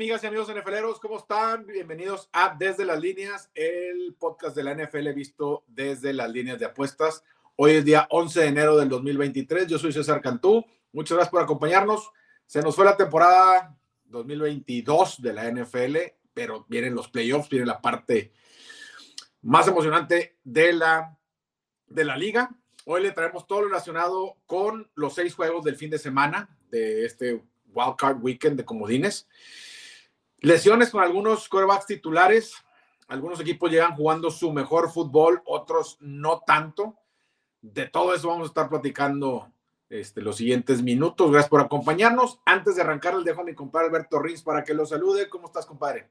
Amigas y amigos NFLeros, ¿cómo están? Bienvenidos a Desde las Líneas, el podcast de la NFL visto desde las líneas de apuestas. Hoy es día 11 de enero del 2023. Yo soy César Cantú. Muchas gracias por acompañarnos. Se nos fue la temporada 2022 de la NFL, pero vienen los playoffs, viene la parte más emocionante de la, de la liga. Hoy le traemos todo lo relacionado con los seis juegos del fin de semana de este Wildcard Weekend de comodines. Lesiones con algunos quarterbacks titulares. Algunos equipos llegan jugando su mejor fútbol, otros no tanto. De todo eso vamos a estar platicando este, los siguientes minutos. Gracias por acompañarnos. Antes de arrancar, les dejo a mi compadre Alberto Rins para que lo salude. ¿Cómo estás, compadre?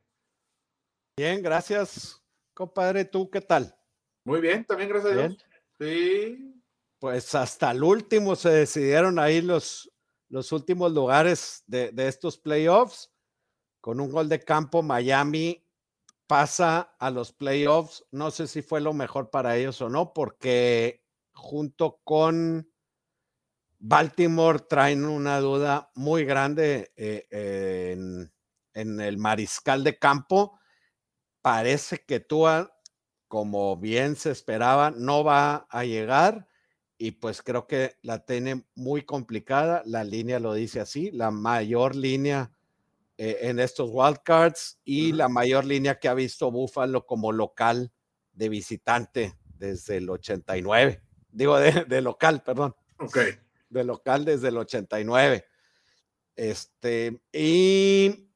Bien, gracias, compadre. ¿Tú qué tal? Muy bien, también gracias a Dios. Sí. Pues hasta el último se decidieron ahí los, los últimos lugares de, estos playoffs. Con un gol de campo, Miami pasa a los playoffs. No sé si fue lo mejor para ellos o no, porque junto con Baltimore traen una duda muy grande eh, en, en, el mariscal de campo. Parece que Tua, como bien se esperaba, no va a llegar y pues creo que la tiene muy complicada. La línea lo dice así, la mayor línea eh, en estos wildcards y la mayor línea que ha visto Buffalo como local de visitante desde el 89. Digo, de, local, perdón. Ok. De local desde el 89. Este, y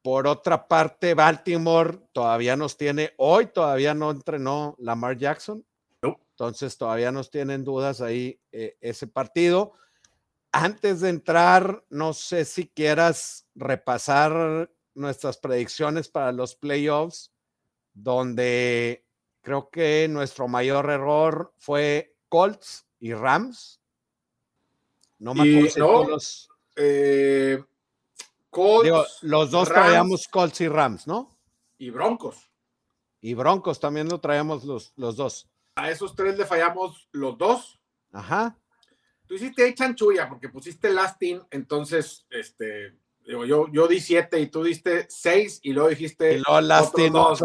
por otra parte, Baltimore todavía nos tiene, hoy todavía no entrenó Lamar Jackson, entonces todavía nos tienen dudas ahí eh, ese partido. Antes de entrar, no sé si quieras repasar nuestras predicciones para los playoffs, donde creo que nuestro mayor error fue Colts y Rams. No me acuerdo los, eh, Colts, los dos traíamos Colts y Rams, ¿no? Y Broncos. Y Broncos también lo traíamos los, los dos. A esos tres le fallamos los dos. Ajá. Tú hiciste ahí chanchulla porque pusiste lasting, entonces, este, yo, yo di siete y tú diste seis y luego dijiste. Y luego lasting. Dos,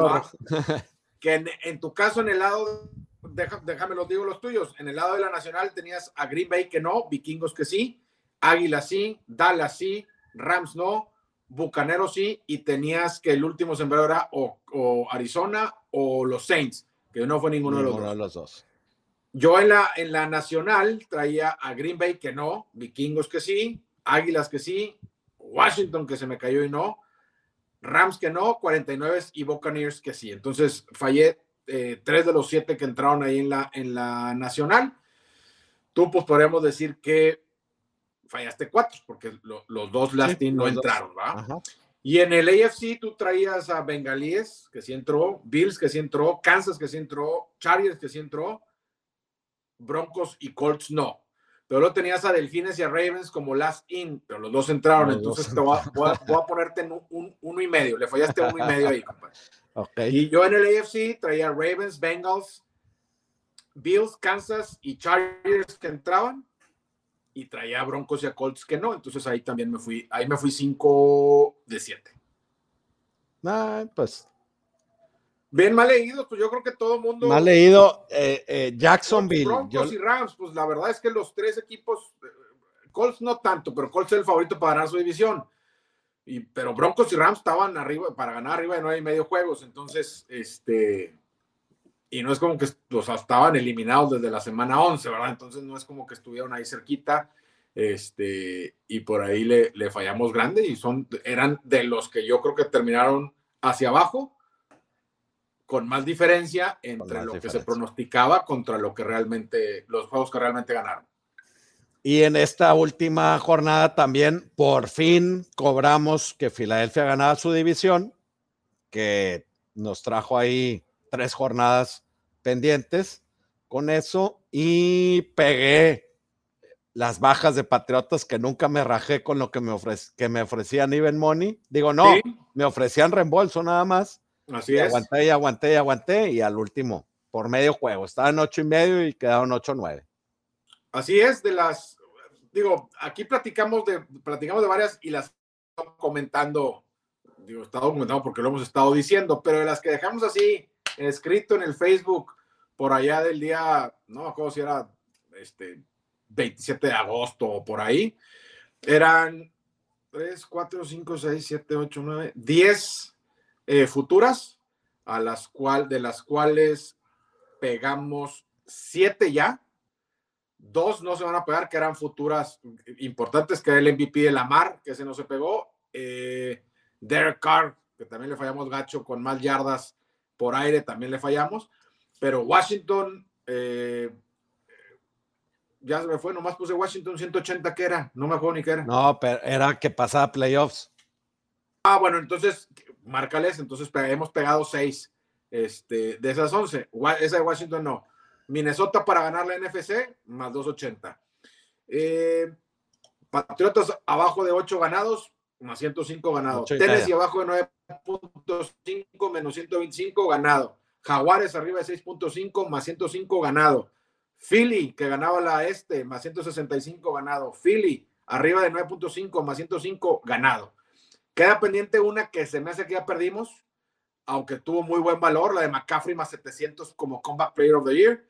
que en, tu caso, en el lado, déjame los digo los tuyos, en el lado de la Nacional tenías a Green Bay que no, Vikingos que sí, Águila sí, Dallas sí, Rams no, Bucaneros sí, y tenías que el último sembrado era o Arizona o los Saints que no fue ninguno, de, los dos. Yo en la, en la nacional traía a Green Bay que no, Vikingos que sí, Águilas que sí, Washington que se me cayó y no, Rams que no, 49 y Buccaneers que sí. Entonces fallé eh, tres de los siete que entraron ahí en la, en la nacional. Tú pues podríamos decir que fallaste cuatro, porque los dos Lastin no entraron, ¿va? Y en el AFC tú traías a Bengalíes, que sí entró, Bills, que sí entró, Kansas, que sí entró, Chargers, que sí entró, Broncos y Colts no. Pero luego tenías a Delfines y a Ravens como last in, pero los dos entraron, entonces te voy a, ponerte en un, uno y medio. Le fallaste uno y medio ahí, compadre. Y yo en el AFC traía Ravens, Bengals, Bills, Kansas y Chargers que entraban y traía Broncos y a Colts que no, entonces ahí también me fui, ahí me fui 5 de 7. Ah, pues. Bien mal leído, pues yo creo que todo el mundo. Mal leído, eh, eh, Jacksonville. Broncos y Rams, pues la verdad es que los tres equipos, eh, Colts no tanto, pero Colts es el favorito para ganar su división. Y, pero Broncos y Rams estaban arriba, para ganar arriba de nueve y medio juegos, entonces, este, y no es como que los estaban eliminados desde la semana 11, ¿verdad? Entonces no es como que estuvieron ahí cerquita, este, y por ahí le, le fallamos grande y son, eran de los que yo creo que terminaron hacia abajo con más diferencia entre lo que se pronosticaba contra lo que realmente, los juegos que realmente ganaron. Y en esta última jornada también, por fin cobramos que Filadelfia ganaba su división, que nos trajo ahí tres jornadas pendientes con eso y pegué las bajas de Patriotas que nunca me rajé con lo que me, que me ofrecían Even Money. Digo, no, me ofrecían reembolso nada más. Así es. Aguanté y aguanté y aguanté y al último, por medio juego, estaba en ocho y medio y quedaron ocho nueve. Así es, de las, digo, aquí platicamos de, platicamos de varias y las comentando, digo, está documentado porque lo hemos estado diciendo, pero de las que dejamos así escrito en el Facebook por allá del día, no me acuerdo si era este 27 de agosto o por ahí, eran 3, 4, 5, 6, 7, 8, 9, 10 futuras, a las cual, de las cuales pegamos 7 ya. Dos no se van a pegar, que eran futuras importantes, que era el MVP de Lamar, que ese no se pegó. Eh, Derek Carr, que también le fallamos gacho con más yardas por aire, también le fallamos. Pero Washington, eh, ya se me fue, nomás puse Washington 180, ¿qué era? No me acuerdo ni qué era. No, pero era que pasaba playoffs. Ah, bueno, entonces, márcales, entonces hemos pegado seis este, de esas 11. Esa de Washington no. Minnesota para ganar la NFC, más 280. Eh, Patriotas abajo de 8 ganados, más 105 ganados. Tennessee abajo de 9.5, menos 125 ganado. Jaguares arriba de 6.5, más 105 ganado. Philly, que ganaba la este, más 165 ganado. Philly, arriba de 9.5, más 105 ganado. Queda pendiente una que se me hace que ya perdimos, aunque tuvo muy buen valor, la de McCaffrey más 700 como Combat Player of the Year.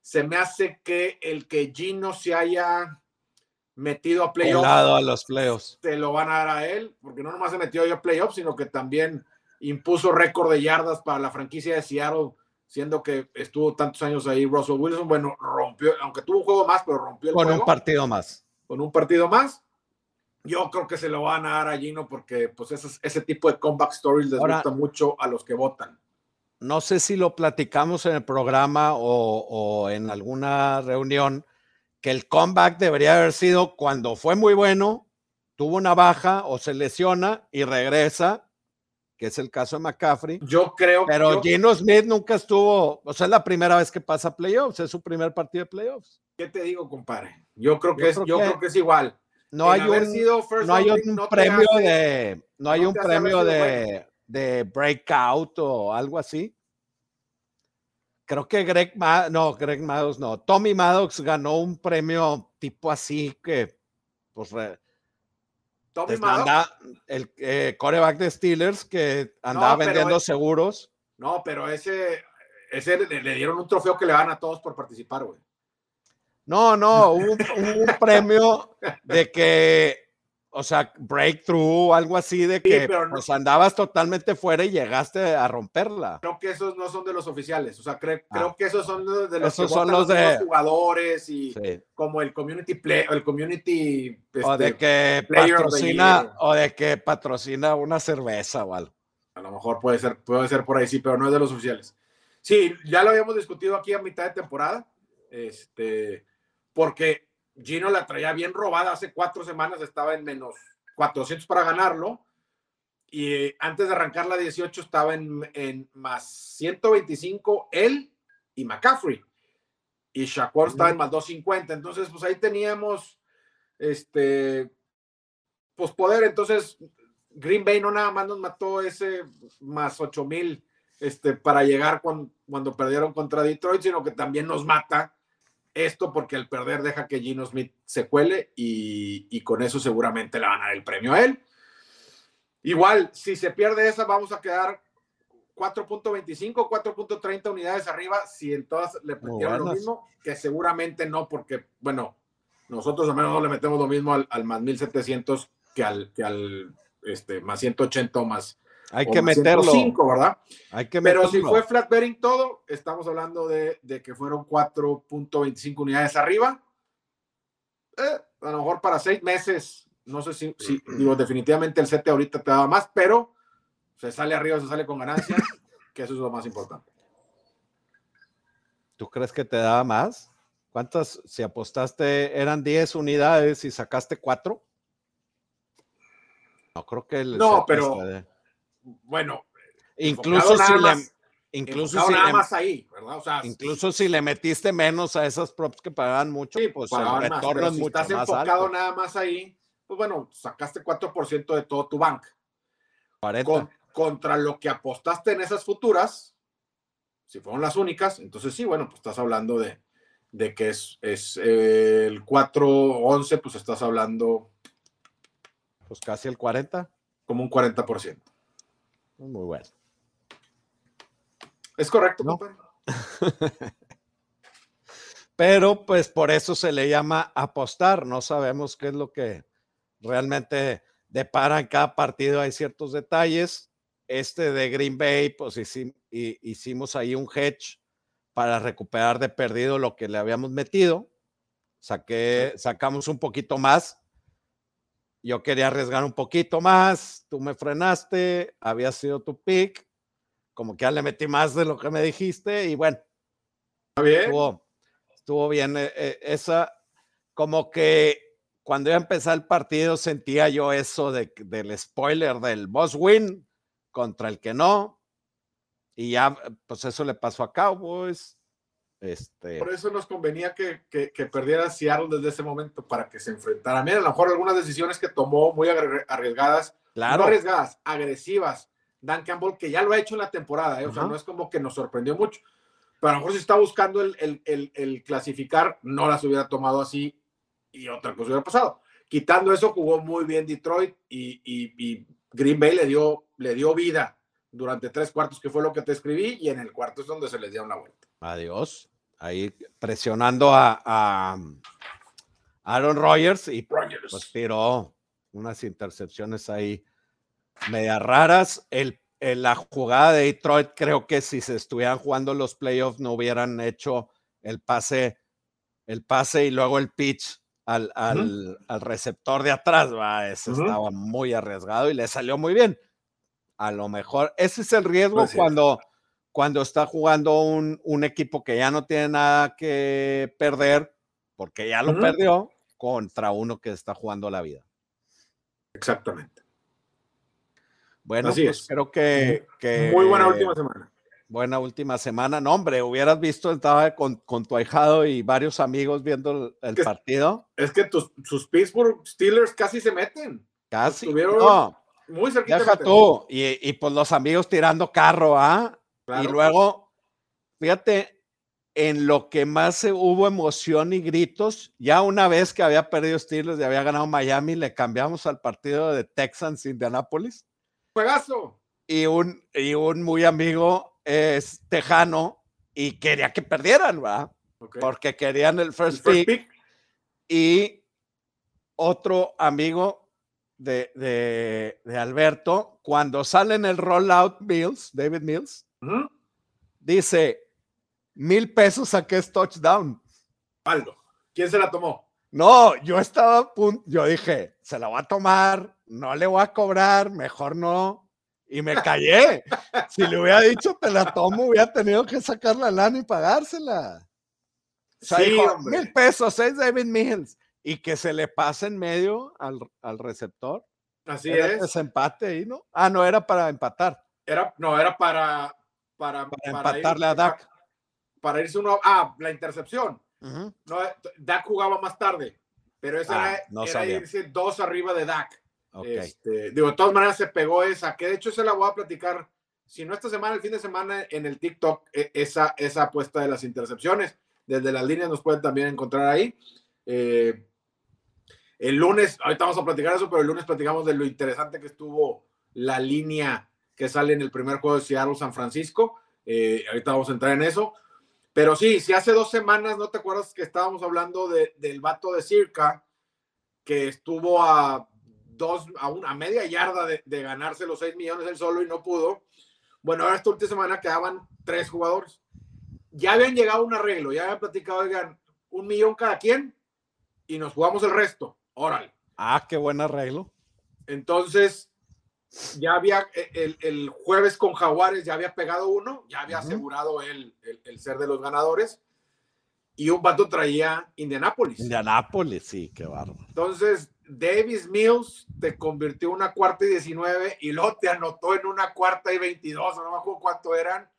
Se me hace que el que Gino se haya metido a playoffs. a los playoffs. Se lo van a dar a él, porque no nomás se metió yo a playoffs, sino que también impuso récord de yardas para la franquicia de Seattle siendo que estuvo tantos años ahí Russell Wilson, bueno, rompió, aunque tuvo un juego más, pero rompió el con juego. un partido más. Con un partido más. Yo creo que se lo van a dar a Gino porque pues ese, ese tipo de comeback stories les gusta mucho a los que votan. No sé si lo platicamos en el programa o, o en alguna reunión, que el comeback debería haber sido cuando fue muy bueno, tuvo una baja o se lesiona y regresa que es el caso de McCaffrey. Yo creo Pero Gino Smith nunca estuvo, o sea, es la primera vez que pasa playoffs, es su primer partido de playoffs. ¿Qué te digo, compadre? Yo creo que, yo es, creo yo que, creo que es igual. No hay un, no hay un no premio hace, de, no hay un premio de, bueno. de breakout o algo así. Creo que Greg, no, Greg Maddox no, Tommy Maddox ganó un premio tipo así que, pues, Tommy anda, el eh, coreback de Steelers que andaba no, vendiendo ese, seguros. No, pero ese, ese le, le, dieron un trofeo que le dan a todos por participar, güey. No, no, un, un premio de que, o sea, breakthrough, algo así de que sí, no, pues andabas totalmente fuera y llegaste a romperla. Creo que esos no son de los oficiales, o sea, creo, ah. creo que esos son de los, esos son los de los jugadores y sí. como el community play, el community este, o de que patrocina o de que patrocina una cerveza o algo. A lo mejor puede ser, puede ser por ahí, sí, pero no es de los oficiales. Sí, ya lo habíamos discutido aquí a mitad de temporada, este, porque Gino la traía bien robada hace cuatro semanas, estaba en menos 400 para ganarlo. Y antes de arrancar la 18 estaba en, en más 125 él y McCaffrey. Y Shakur estaba en más 250. Entonces, pues ahí teníamos este, pues poder. Entonces, Green Bay no nada más nos mató ese más 8 mil este, para llegar con, cuando perdieron contra Detroit, sino que también nos mata esto porque al perder deja que Gino Smith se cuele y, y, con eso seguramente le van a dar el premio a él. Igual, si se pierde esa, vamos a quedar 4.25, 4.30 unidades arriba, si en todas le metieron lo mismo, que seguramente no, porque, bueno, nosotros al menos no le metemos lo mismo al, al más 1700 que al, que al este, más 180 o más hay que meterlo. 105, ¿verdad? Hay que Pero si fue flat bearing todo, estamos hablando de, de que fueron 4.25 unidades arriba. Eh, a lo mejor para seis meses, no sé si, si, digo, definitivamente el 7 ahorita te daba más, pero se sale arriba, se sale con ganancia, que eso es lo más importante. ¿Tú crees que te daba más? ¿Cuántas, si apostaste, eran 10 unidades y sacaste 4? No, creo que el No, pero... De bueno, incluso si le, más, incluso si nada le, más ahí, ¿verdad? O sea, incluso si le metiste menos a esas props que pagaban mucho, sí, pues el retorno más, es si mucho estás más enfocado alto. nada más ahí, pues bueno, sacaste 4% de todo tu bank. 40. Con, contra lo que apostaste en esas futuras, si fueron las únicas, entonces sí, bueno, pues estás hablando de, de que es, es eh, el 4-11, pues estás hablando Pues casi el 40. Como un 40%. Muy bueno. Es correcto, No. Pero pues por eso se le llama apostar. No sabemos qué es lo que realmente depara en cada partido. Hay ciertos detalles. Este de Green Bay, pues hici- hi- hicimos ahí un hedge para recuperar de perdido lo que le habíamos metido. Saqué, sacamos un poquito más. Yo quería arriesgar un poquito más. Tú me frenaste. Había sido tu pick. Como que ya le metí más de lo que me dijiste. Y bueno, ¿Está bien? estuvo, estuvo bien. eh, eh, esa, como que cuando iba a empezar el partido sentía yo eso de, del spoiler del boss win contra el que no. Y ya, pues eso le pasó a Cowboys. Este, Por eso nos convenía que, que, que perdiera Seattle desde ese momento para que se enfrentara. Mira, a lo mejor algunas decisiones que tomó muy arriesgadas, claro, no arriesgadas, agresivas. Dan Campbell, que ya lo ha hecho en la temporada, ¿eh? o sea, no es como que nos sorprendió mucho. Pero a lo mejor si está buscando el, el, el, el clasificar, no las hubiera tomado así y otra cosa hubiera pasado. Quitando eso, jugó muy bien Detroit y, y, y Green Bay le dio, le dio vida durante tres cuartos, que fue lo que te escribí, y en el cuarto es donde se les dio una vuelta. adiós. Ahí presionando a, a Aaron Rodgers y Rodgers. pues tiró unas intercepciones ahí media raras. El, en la jugada de Detroit, creo que si se estuvieran jugando los playoffs, no hubieran hecho el pase, el pase y luego el pitch al, al, al receptor de atrás. ¿va? Ese estaba muy arriesgado y le salió muy bien. A lo mejor, ese es el riesgo cuando, cuando está jugando un, un equipo que ya no tiene nada que perder, porque ya lo perdió, contra uno que está jugando la vida. Exactamente. Bueno, Así pues es. creo que, que Muy buena última semana. buena última semana. No, hombre, hubieras visto, estaba con, con tu ahijado y varios amigos viendo el, el Que- partido. Es que tus, sus Pittsburgh Steelers casi se meten. Casi. No, Muy cerquita. deja tú. Y, y pues los amigos tirando carro, ¿ah? Claro. Y luego, fíjate, en lo que más hubo emoción y gritos, ya una vez que había perdido Steelers y había ganado Miami, le cambiamos al partido de Texans Indianapolis. Juegazo. y un, y un muy amigo es tejano y quería que perdieran, ¿va? Ok. Porque querían el El first, first pick, pick. y otro amigo de, de, de Alberto, cuando sale en el rollout Mills, David Mills, dice, mil pesos a que es touchdown. Aldo. ¿Quién se la tomó? No, yo estaba a punto, yo dije, se la voy a tomar, no le voy a cobrar, mejor no. Y me callé. Si le hubiera dicho te la tomo, hubiera tenido que sacar la lana y pagársela. O sea, Sí, dijo, mil pesos, es David Mills. Y que se le pase en medio al, al receptor. Así Era es. desempate ahí, ¿no? Ah, no, era para empatar. Era, no, era para. Para, Para para empatarle ir- a Dak. Para irse uno. Ah, la intercepción. Ujú. No, eh, Dak jugaba más tarde. Pero esa Ah, era, no era irse dos arriba de Dak. Ok. Este, digo, de todas maneras se pegó esa, que de hecho se la voy a platicar, si no esta semana, el fin de semana en el TikTok, e- esa, esa apuesta de las intercepciones. Desde las líneas nos pueden también encontrar ahí. Eh, el lunes, ahorita vamos a platicar eso, pero el lunes platicamos de lo interesante que estuvo la línea que sale en el primer juego de Seattle San Francisco. Eh, ahorita vamos a entrar en eso. Pero sí, si hace dos semanas, ¿no te acuerdas que estábamos hablando de- del vato de Circa, que estuvo a dos, a una media yarda de, de ganarse los 6 millones él solo y no pudo? Bueno, ahora esta última semana quedaban tres jugadores. Ya habían llegado a un arreglo, ya habían platicado, oigan, un millón cada quien y nos jugamos el resto. Órale. Ah, qué buen arreglo. Entonces, ya había eh, el, el jueves con Jaguares, ya había pegado uno, ya había asegurado el, el- el ser de los ganadores. Y un vato traía Indianápolis. Indianápolis, sí, qué bárbaro. Entonces, Davis Mills te convirtió en una cuarta y 19 y luego te anotó en una cuarta y 22, no me acuerdo cuánto eran.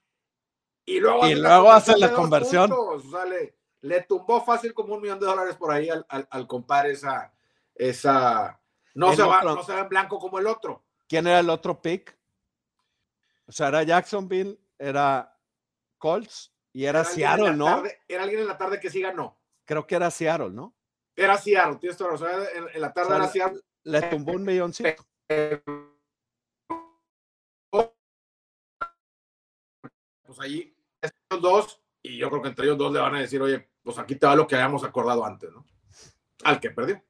Y luego, Y hace luego hace la de dos conversión. puntos. O sea, le, le tumbó fácil como un millón de dólares por ahí al, al, al compadre esa. Esa no, se va, no se va en blanco como el otro. ¿Quién era el otro pick? O sea, era Jacksonville, era Colts y era, en Seattle, ¿no? tarde- era alguien en la tarde que sí ganó. Creo que era Seattle, ¿no? Era Seattle, tienes toda razón. En, en la tarde O sea, era Seattle. le tumbó un milloncito. Pues ahí, estos dos, y yo creo que entre ellos dos le van a decir, oye, pues aquí te va lo que habíamos acordado antes, ¿no? Al que perdió.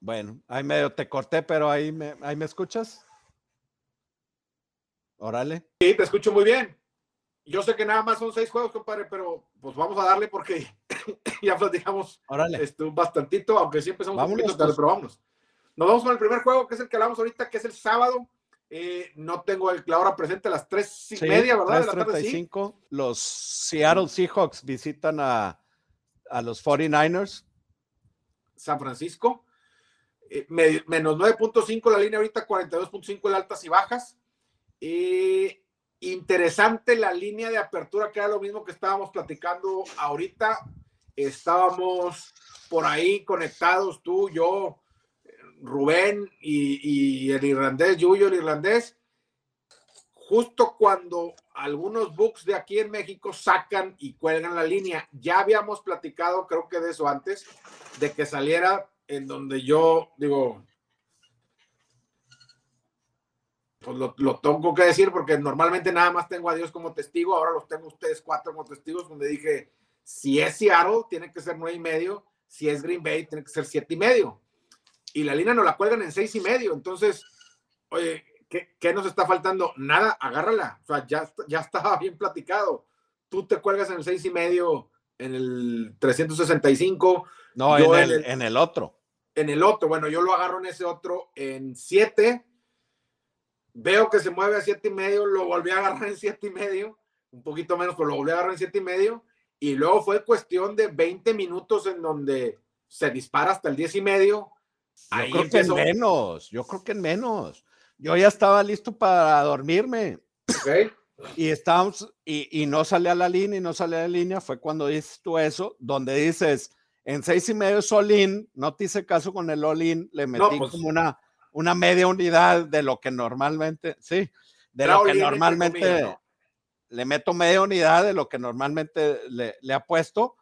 Bueno, ahí medio te corté, pero ahí me, ahí me escuchas. Órale. Sí, te escucho muy bien. Yo sé que nada más son seis juegos, compadre, pero pues vamos a darle porque ya platicamos Órale. esto bastantito, aunque sí empezamos Vámonos, un poquito tarde, pues. pero vámonos. Nos vamos con el primer juego, que es el que hablamos ahorita, que es el sábado. Eh, no tengo el, la hora presente a las tres y Sí, media, ¿verdad? De la tarde, sí. 3:35. Los Seattle Seahawks visitan a, a los 49ers. San Francisco. Eh, me- menos 9.5 la línea ahorita, 42.5 el altas y bajas. Eh, interesante la línea de apertura, que era lo mismo que estábamos platicando ahorita. Estábamos por ahí conectados, tú, yo, Rubén y, y el irlandés, Yuyo, el irlandés. Justo cuando algunos books de aquí en México sacan y cuelgan la línea, ya habíamos platicado, creo que de eso antes, de que saliera en donde yo digo, pues lo, tengo que decir porque normalmente nada más tengo a Dios como testigo, ahora los tengo ustedes cuatro como testigos, donde dije, si es Seattle, tiene que ser nueve y medio, si es Green Bay, tiene que ser siete y medio. Y la línea nos la cuelgan en seis y medio, entonces, oye, ¿qué, qué nos está faltando? Nada, agárrala, ya, ya estaba bien platicado. Tú te cuelgas en el seis y medio, en el 365, No, en en el, el- en el otro. en el otro, bueno, yo lo agarro en ese otro en 7. Veo que se mueve a siete y medio, lo volví a agarrar en siete y medio, un poquito menos, pero lo volví a agarrar en siete y medio. Y luego fue cuestión de 20 minutos en donde se dispara hasta el 10 y medio. Yo creo que en menos. Yo creo que en menos. Yo ya estaba listo para dormirme. ¿ok? Y estábamos, y, y no salía la línea y no salía la línea. Fue cuando dices tú eso, donde dices en seis y medio es all-in. No te hice caso con el all-in. Le metí pues- como una, una media unidad de lo que normalmente, sí, de lo que normalmente le meto media unidad de lo que normalmente le, le ha puesto.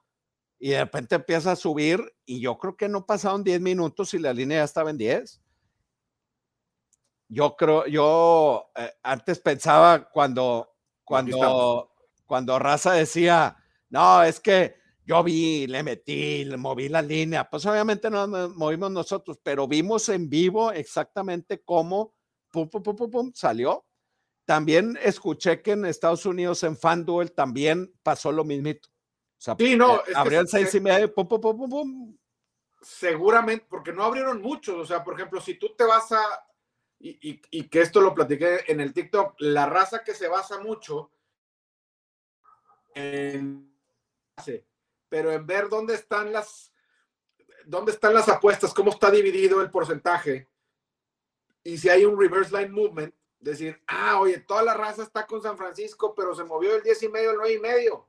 Y de repente empieza a subir. Y yo creo que no pasaron 10 minutos y la línea ya estaba en 10. Yo creo, yo eh, antes pensaba cuando, cuando, cuando Raza decía, no, es que yo vi, le metí, le moví la línea. Pues obviamente no nos movimos nosotros, pero vimos en vivo exactamente cómo pum, pum, pum, pum, pum, salió. También escuché que en Estados Unidos en FanDuel también pasó lo mismito. O sea, Sí, no, eh, abrió el se- seis y medio, pum, pum, pum, pum, pum. seguramente, porque no abrieron muchos, o sea, por ejemplo, si tú te vas a, y que esto lo platiqué en el TikTok, la raza que se basa mucho en, pero en ver dónde están las, dónde están las apuestas, cómo está dividido el porcentaje, y si hay un reverse line movement, decir, ah, oye, toda la raza está con San Francisco, pero se movió del 10 y medio al 9 y medio.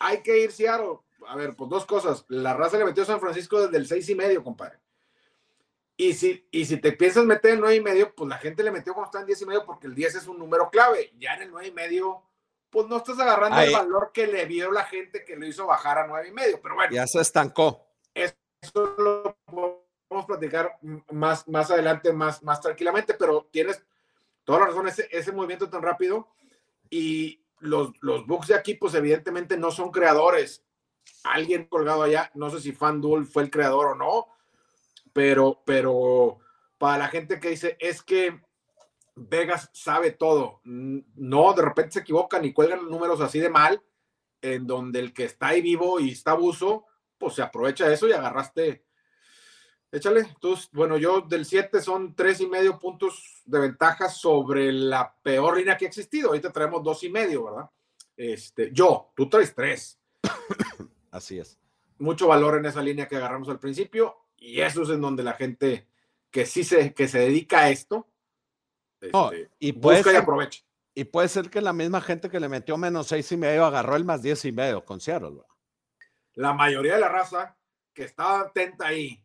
Hay que ir Seattle. A ver, pues dos cosas. La raza le metió a San Francisco desde el 6 y medio, compadre. Y si, y si te piensas meter en 9 y medio, pues la gente le metió cuando está en 10 y medio porque el 10 es un número clave. Ya en el 9 y medio, pues no estás agarrando Ahí. el valor que le vio la gente que lo hizo bajar a 9 y medio. Pero bueno, Ya se estancó. eso lo podemos platicar más, más adelante, más, más tranquilamente, pero tienes toda la razón, ese, ese movimiento tan rápido y los, los books de aquí, pues evidentemente no son creadores. Alguien colgado allá, no sé si FanDuel fue el creador o no, pero, pero para la gente que dice, es que Vegas sabe todo. No, de repente se equivocan y cuelgan números así de mal, en donde el que está ahí vivo y está abuso, pues se aprovecha eso y agarraste. Échale. Entonces, bueno, yo del 7 son tres y medio puntos de ventaja sobre la peor línea que ha existido. Ahorita traemos dos y medio, ¿verdad? Este, yo, tú traes tres. Así es. Mucho valor en esa línea que agarramos al principio y eso es en donde la gente que sí se, que se dedica a esto, No, este, y puede busca y ser- aprovecha. Y puede ser que la misma gente que le metió menos seis y medio agarró el más diez y medio con Seattle. la mayoría de la raza que estaba atenta ahí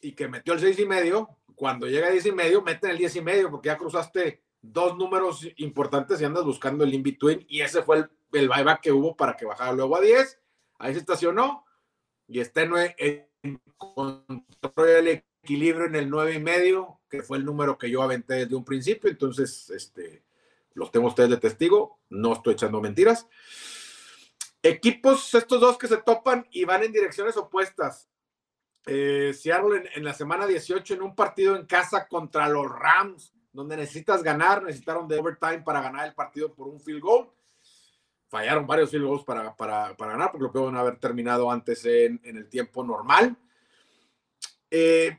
y que metió el seis y medio, cuando llega a 10 y medio, meten el 10 y medio porque ya cruzaste dos números importantes y andas buscando el in-between y ese fue el, el buyback que hubo para que bajara luego a 10. Ahí se estacionó y está en, en control del equilibrio en el nueve y medio, que fue el número que yo aventé desde un principio. Entonces, este, los tengo ustedes de testigo. No estoy echando mentiras. Equipos, estos dos que se topan y van en direcciones opuestas. Eh, Seattle en, la semana 18 en un partido en casa contra los Rams, donde necesitas ganar, necesitaron de overtime para ganar el partido por un field goal. Fallaron varios field goals para, para, para ganar, porque lo pueden haber terminado antes en, en el tiempo normal. Eh,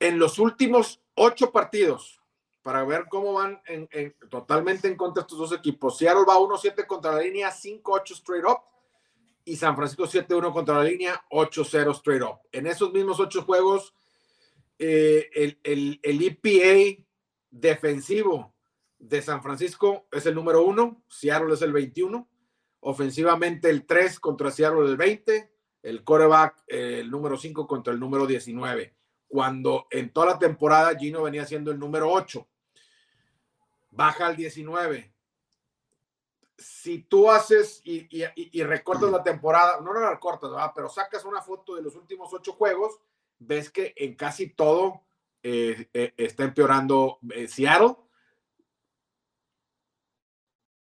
en los últimos ocho partidos, para ver cómo van en, totalmente en contra estos dos equipos. Seattle va 1-7 contra la línea, 5-8 straight up. Y San Francisco 7-1 contra la línea, 8-0 straight up. En esos mismos ocho juegos, eh, el, el, el, EPA defensivo de San Francisco es el número uno, Seattle es el 21. Ofensivamente, el 3 contra Seattle el 20. El coreback, el número 5 contra el número 19 cuando en toda la temporada Gino venía siendo el número 8. Baja al 19. Si tú haces y, recortas la temporada, no la recortas, pero sacas una foto de los últimos ocho juegos, ves que en casi todo eh, eh, está empeorando eh, Seattle.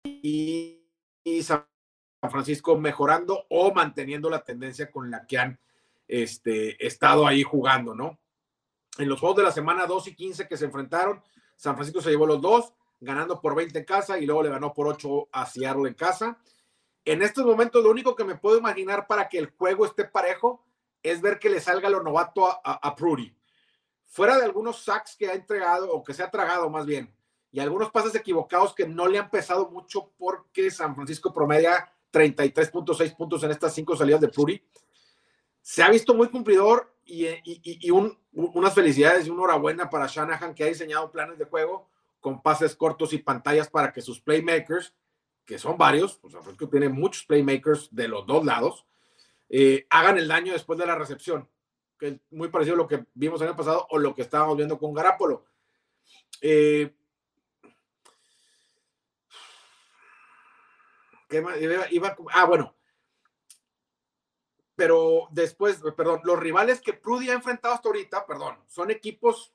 Y, y, San Francisco mejorando o manteniendo la tendencia con la que han este, estado ahí jugando, ¿no? En los juegos de la semana 2 y 15 que se enfrentaron, San Francisco se llevó los dos, ganando por 20 en casa y luego le ganó por 8 a Seattle en casa. En estos momentos, lo único que me puedo imaginar para que el juego esté parejo es ver que le salga lo novato a, a. Fuera de algunos sacks que ha entregado o que se ha tragado más bien, y algunos pases equivocados que no le han pesado mucho porque San Francisco promedia 33.6 puntos en estas cinco salidas de Prudy. Se ha visto muy cumplidor y, unas felicidades y una enhorabuena para Shanahan que ha diseñado planes de juego con pases cortos y pantallas para que sus playmakers, que son varios, pues que tiene muchos playmakers de los dos lados, eh, hagan el daño después de la recepción, que es muy parecido a lo que vimos el año pasado o lo que estábamos viendo con Garapolo. Eh, ah, bueno, pero después, perdón, los rivales que Prudy ha enfrentado hasta ahorita, perdón, son equipos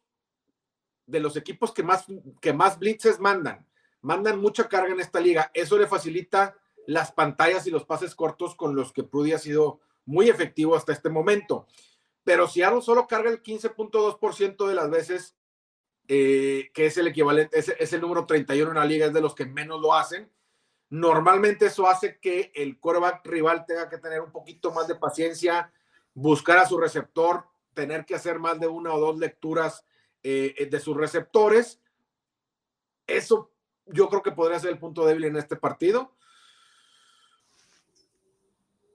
de los equipos que más, que más blitzes mandan. Mandan mucha carga en esta liga. Eso le facilita las pantallas y los pases cortos con los que Prudy ha sido muy efectivo hasta este momento. Pero si Aaron solo carga el 15.2% de las veces, eh, que es el equivalente, es, es el número 31 en la liga, es de los que menos lo hacen Normalmente eso hace que el quarterback rival tenga que tener un poquito más de paciencia, buscar a su receptor, tener que hacer más de una o dos lecturas eh, de sus receptores. Eso yo creo que podría ser el punto débil en este partido.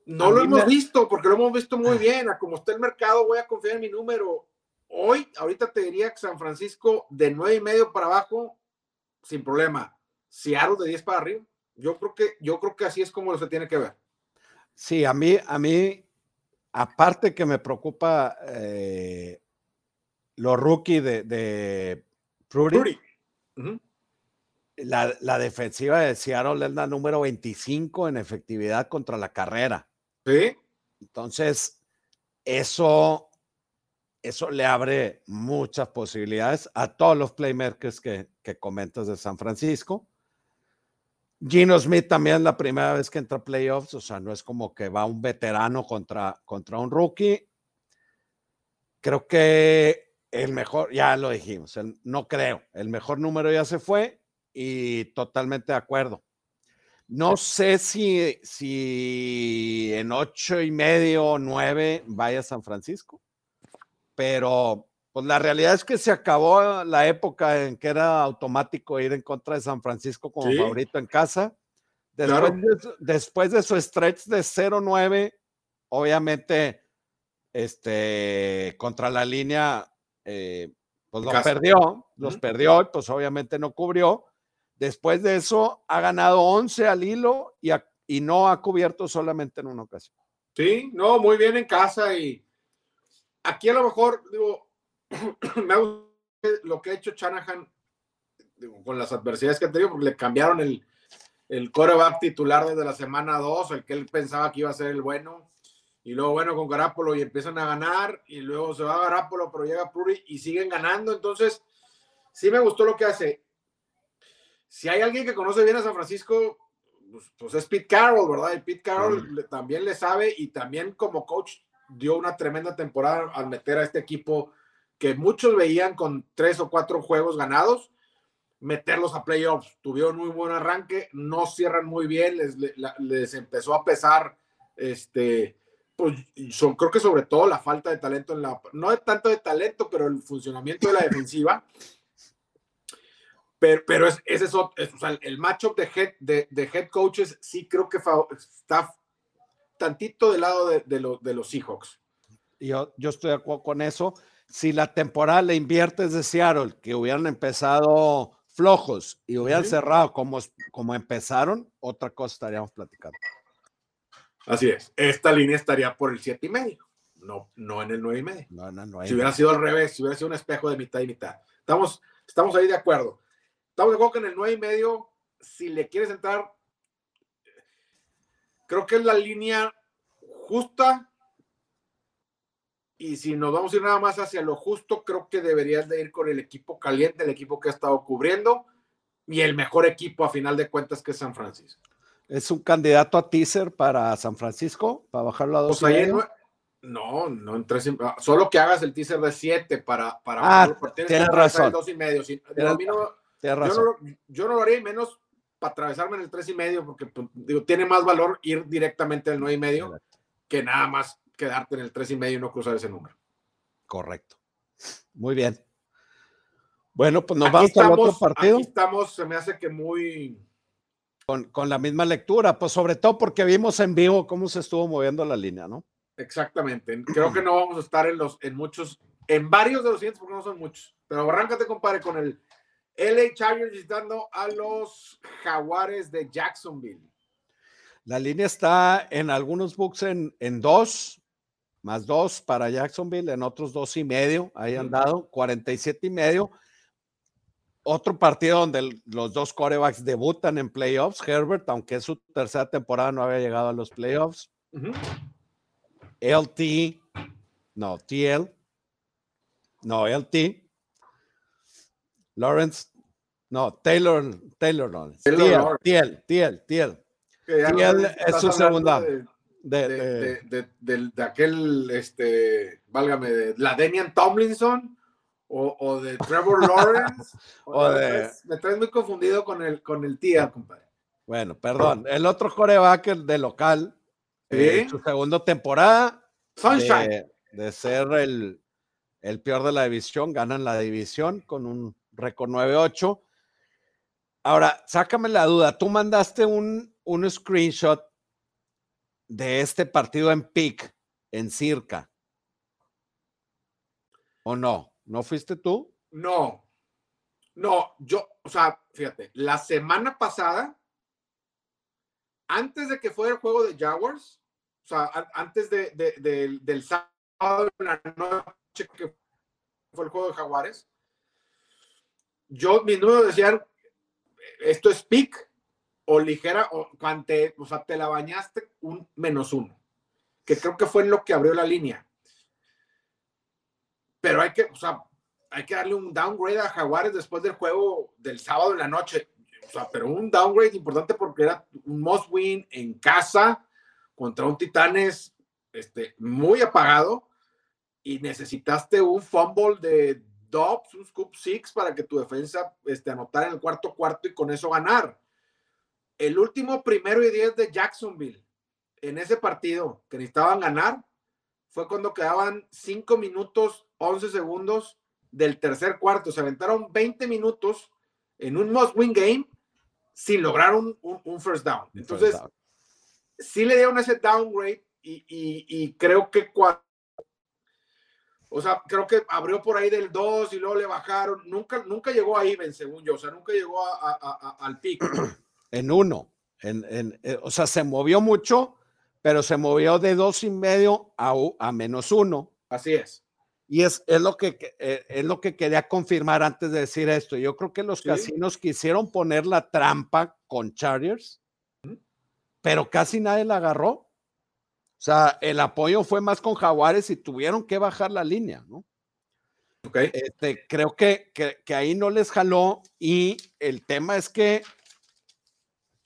No lo hemos visto porque lo hemos visto muy bien. A como está el mercado, voy a confiar en mi número. Hoy, ahorita te diría que San Francisco de nueve y medio para abajo, sin problema. Seattle de 10 para arriba. Yo creo que, yo creo que así es como se tiene que ver. Sí, a mí, a mí, aparte que me preocupa eh, los rookies de, de la, la, defensiva de Seattle es la número 25 en efectividad contra la carrera. Sí. Entonces, eso, eso le abre muchas posibilidades a todos los playmakers que, que comentas de San Francisco. Gino Smith también es la primera vez que entra a playoffs, o sea, no es como que va un veterano contra, contra un rookie. Creo que el mejor, ya lo dijimos, no creo, el mejor número ya se fue y totalmente de acuerdo. No sé si, si en ocho y medio o nueve vaya a San Francisco, pero pues la realidad es que se acabó la época en que era automático ir en contra de San Francisco como favorito en casa. Después, de, después de su stretch de 0-9, obviamente, este, contra la línea, eh, pues los perdió, los perdió y pues obviamente no cubrió. Después de eso, ha ganado 11 al hilo y, y no ha cubierto solamente en una ocasión. Sí, no, muy bien en casa y aquí a lo mejor, digo, me gusta lo que ha hecho Shanahan con las adversidades que ha tenido, porque le cambiaron el, el coreback titular desde la semana 2, el que él pensaba que iba a ser el bueno. y luego bueno con Garapolo y empiezan a ganar y luego se va Garapolo pero llega Puri y siguen ganando. Entonces sí me gustó lo que hace. Si hay alguien que conoce bien a San Francisco pues, pues es Pete Carroll verdad y Pete Carroll también le sabe y también como coach dio una tremenda temporada al meter a este equipo que muchos veían con tres o cuatro juegos ganados meterlos a playoffs. Tuvieron muy buen arranque, no cierran muy bien, les, les empezó a pesar, este, pues son, creo que sobre todo la falta de talento en la, no tanto de talento, pero el funcionamiento de la defensiva. Pero, pero es, ese es, o sea, el matchup de head, de, head coaches sí creo que está tantito del lado de, de, de los Seahawks. Yo, yo estoy de acuerdo con eso. Si la temporada le inviertes de Seattle, que hubieran empezado flojos y hubieran cerrado como, como empezaron, otra cosa estaríamos platicando. Así es. Esta línea estaría por el siete y medio, no, no en el nueve y medio. No, no, si hubiera sido al revés, si hubiera sido un espejo de mitad y mitad. Estamos, estamos ahí de acuerdo. Estamos de acuerdo que en el nueve y medio, si le quieres entrar, creo que es la línea justa. Y si nos vamos a ir nada más hacia lo justo, creo que deberías de ir con el equipo caliente, el equipo que ha estado cubriendo y el mejor equipo a final de cuentas que es San Francisco. ¿Es un candidato a teaser para San Francisco? ¿Para bajarlo a dos? Pues no, no en tres, ah, solo que hagas el teaser de siete para, para ah, tienes razón. dos y medio. Yo, no, lo haría menos para atravesarme en el tres y medio, porque pues, digo, tiene más valor ir directamente al nueve y medio que nada más quedarte en el tres y medio y no cruzar ese número. Correcto. Muy bien. Bueno, pues nos vamos al otro partido. Aquí estamos, se me hace que muy. Con, con, la misma lectura, pues sobre todo porque vimos en vivo cómo se estuvo moviendo la línea, ¿no? Exactamente. Creo que no vamos a estar en los, en muchos, en varios de los siguientes porque no son muchos. Pero arráncate, compadre, con el LA Chargers visitando a los Jaguares de Jacksonville. La línea está en algunos books en, en dos, más dos para Jacksonville, en otros dos y medio, ahí han dado 47 y medio. Otro partido donde los dos corebacks debutan en playoffs. Herbert, aunque es su tercera temporada, no había llegado a los playoffs. LT, no, TL, no, LT. Lawrence, no, Taylor, Taylor Lawrence. TL, TL, TL, TL. es su segunda de, de, aquel, este, válgame, de la Demian Tomlinson o, de Trevor Lawrence. o, de... Me traes muy confundido con el, con el tía, compadre. Bueno, perdón. El otro coreback de local, eh, su segunda temporada. Sunshine. De, ser el, el peor de la división, ganan la división con un récord 9-8. Ahora, sácame la duda. Tú mandaste un, un screenshot de este partido en PIC, en Circa. ¿O no? ¿No fuiste tú? No, no, yo, o sea, fíjate, la semana pasada, antes de que fuera el juego de Jaguars, o sea, antes de, del sábado la noche que fue el juego de Jaguares, yo, mis números decían, esto es PIC, o ligera, o, ante, o sea, te la bañaste un menos uno, que creo que fue lo que abrió la línea. Pero hay que, o sea, hay que darle un downgrade a Jaguares después del juego del sábado en la noche. O sea, pero un downgrade importante porque era un must win en casa contra un Titanes este, muy apagado y necesitaste un fumble de Dobbs, un scoop six para que tu defensa este, anotara en el cuarto cuarto y con eso ganar el último primero y diez de Jacksonville en ese partido que necesitaban ganar fue cuando quedaban 5 minutos 11 segundos del tercer cuarto. Se aventaron 20 minutos en un must win game sin lograr un, first down. Entonces, sí le dieron ese downgrade y, y, creo que cuando. O sea, creo que abrió por ahí del 2 y luego le bajaron. Nunca, nunca llegó a Even, según yo. O sea, nunca llegó a, al pico. En uno. En, eh, o sea, se movió mucho, pero se movió de dos y medio a, a menos uno. Así es. Y es, es, lo que, eh, es lo que quería confirmar antes de decir esto. Yo creo que los casinos quisieron poner la trampa con Chargers, pero casi nadie la agarró. O sea, el apoyo fue más con Jaguares y tuvieron que bajar la línea, ¿no? Okay. Este, creo que, que, ahí no les jaló y el tema es que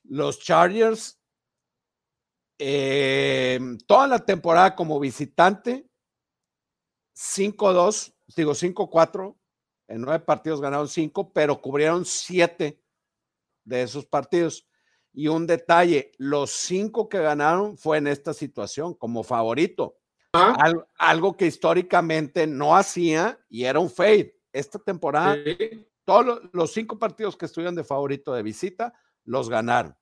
los Chargers eh, toda la temporada como visitante 5-2, digo 5-4, en nueve partidos ganaron cinco, pero cubrieron siete de esos partidos. Y un detalle, los cinco que ganaron fue en esta situación como favorito. algo que históricamente no hacía y era un fade. Esta temporada, todos los cinco partidos que estuvieron de favorito de visita, los ganaron.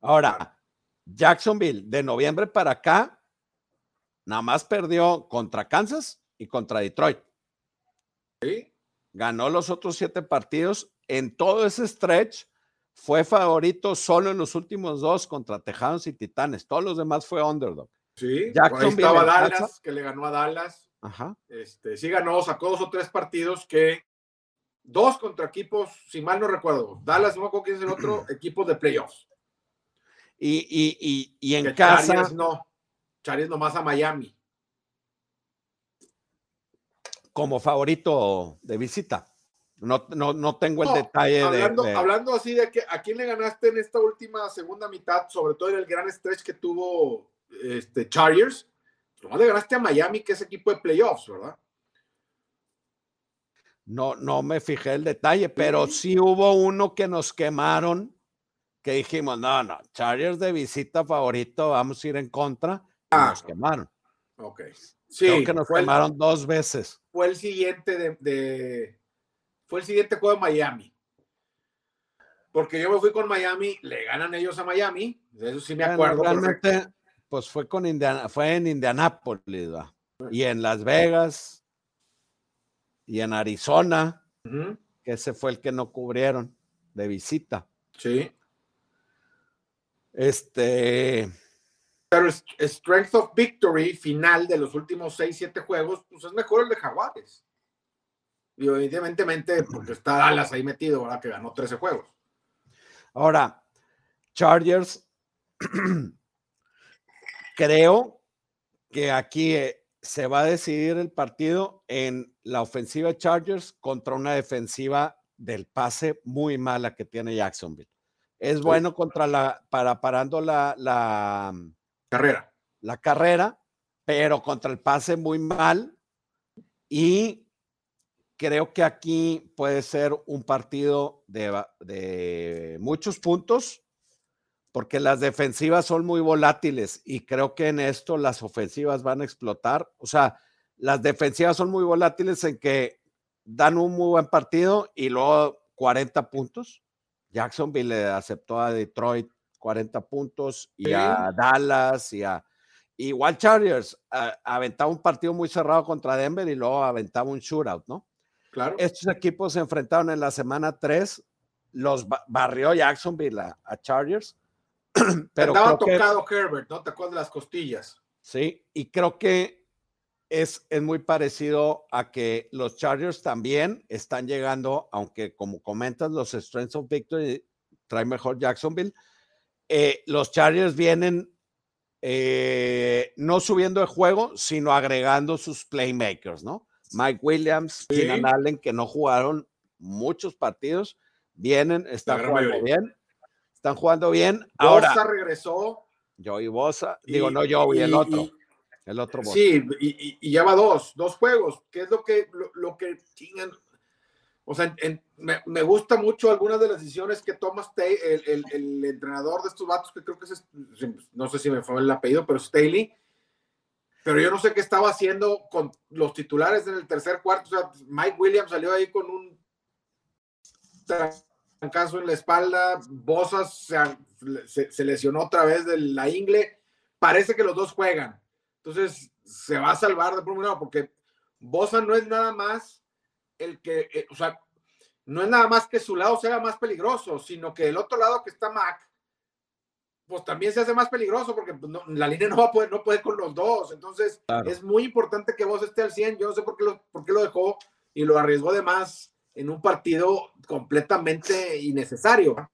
Ahora, Jacksonville, de noviembre para acá, nada más perdió contra Kansas y contra Detroit. Ganó los otros siete partidos. En todo ese stretch fue favorito solo en los últimos dos contra Tejanos y Titanes. Todos los demás fue underdog. Sí, estaba Dallas, que le ganó a Dallas. Ajá. Este, sí ganó, sacó dos o tres partidos que dos contra equipos, si mal no recuerdo, Dallas, no me acuerdo quién es el otro, equipo de playoffs. Y, y, y, y en casa. Chargers no, Chargers nomás a Miami como favorito de visita. No, no, no tengo el detalle hablando, de, Hablando así de que a quién le ganaste en esta última segunda mitad, sobre todo en el gran stretch que tuvo este, Chargers, no le ganaste a Miami, que es equipo de playoffs, ¿verdad? No, no me fijé el detalle, pero sí hubo uno que nos quemaron, que dijimos, no, no, Chargers de visita favorito, vamos a ir en contra, y ah, nos quemaron. Ok. Sí, que nos quemaron dos veces. Fue el siguiente de, fue el siguiente juego de Miami. Porque yo me fui con Miami, le ganan ellos a Miami, de eso sí me acuerdo. realmente, pues fue con Indiana, fue en Indianápolis, y en Las Vegas, y en Arizona, que ese fue el que no cubrieron de visita. Sí. Este, pero Strength of Victory final de los últimos 6, 7 juegos, pues es mejor el de Jaguares. Y evidentemente, porque está Dallas ahí metido, ¿verdad? Que ganó 13 juegos. Ahora, Chargers, creo que aquí eh, se va a decidir el partido en la ofensiva de Chargers contra una defensiva del pase muy mala que tiene Jacksonville. Es bueno contra la, para parando la, la Carrera. La carrera, pero contra el pase muy mal. Y creo que aquí puede ser un partido de, de muchos puntos, porque las defensivas son muy volátiles y creo que en esto las ofensivas van a explotar. O sea, las defensivas son muy volátiles en que dan un muy buen partido y luego 40 puntos. Jacksonville le aceptó a Detroit 40 puntos y a Dallas y a igual Chargers aventaba un partido muy cerrado contra Denver y luego aventaba un shootout, ¿no? Claro. Estos equipos se enfrentaron en la semana 3, los barrió Jacksonville a, Chargers. Pero Estaba tocado Herbert, ¿no? Te acuerdas de las costillas. Sí, y creo que es, es muy parecido a que los Chargers también están llegando, aunque como comentas, los Strengths of Victory trae mejor Jacksonville, eh, los Chargers vienen eh, no subiendo de juego, sino agregando sus playmakers, ¿no? Mike Williams, Keenan Allen, que no jugaron muchos partidos, vienen, están jugando bien. Están jugando bien. Ahora Bosa regresó. Joey Bosa, digo, no Joey, el otro. el otro Bosa. Sí, y, y, lleva dos, dos juegos, que es lo que, lo, lo que o sea, me, gusta mucho algunas de las decisiones que toma el, el, entrenador de estos vatos, que creo que es, no sé si me fue el apellido, pero Staley. Pero yo no sé qué estaba haciendo con los titulares en el tercer cuarto. O sea, Mike Williams salió ahí con un caso en la espalda. Bosas se, se, lesionó otra vez de la ingle. Parece que los dos juegan. Entonces, se va a salvar de por un lado, porque Bosa no es nada más el que, eh, o sea, no es nada más que su lado sea más peligroso, sino que el otro lado que está Mac, pues también se hace más peligroso porque pues, la línea no va a poder, no puede con los dos. Entonces, es muy importante que vos esté al 100. Yo no sé por qué, lo, por qué lo dejó y lo arriesgó de más en un partido completamente innecesario.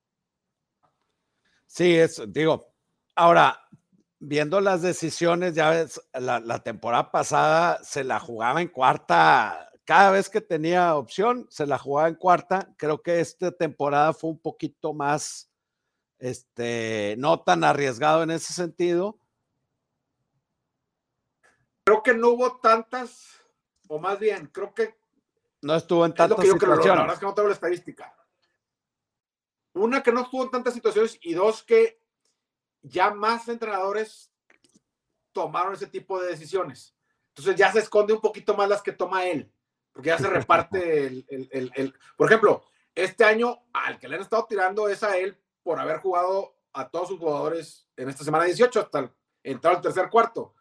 Sí, es, digo, ahora, viendo las decisiones, ya ves, la, la, temporada pasada se la jugaba en cuarta, cada vez que tenía opción, se la jugaba en cuarta. Creo que esta temporada fue un poquito más, este, no tan arriesgado en ese sentido. Creo que no hubo tantas, o más bien, creo que no estuvo en tantas situaciones. la verdad es que no tengo la estadística. Una que no estuvo en tantas situaciones y dos que ya más entrenadores tomaron ese tipo de decisiones. Entonces ya se esconde un poquito más las que toma él, porque ya se reparte el, el, el, Por ejemplo, este año al que le han estado tirando es a él por haber jugado a todos sus jugadores en esta semana 18 hasta entrar al tercer cuarto.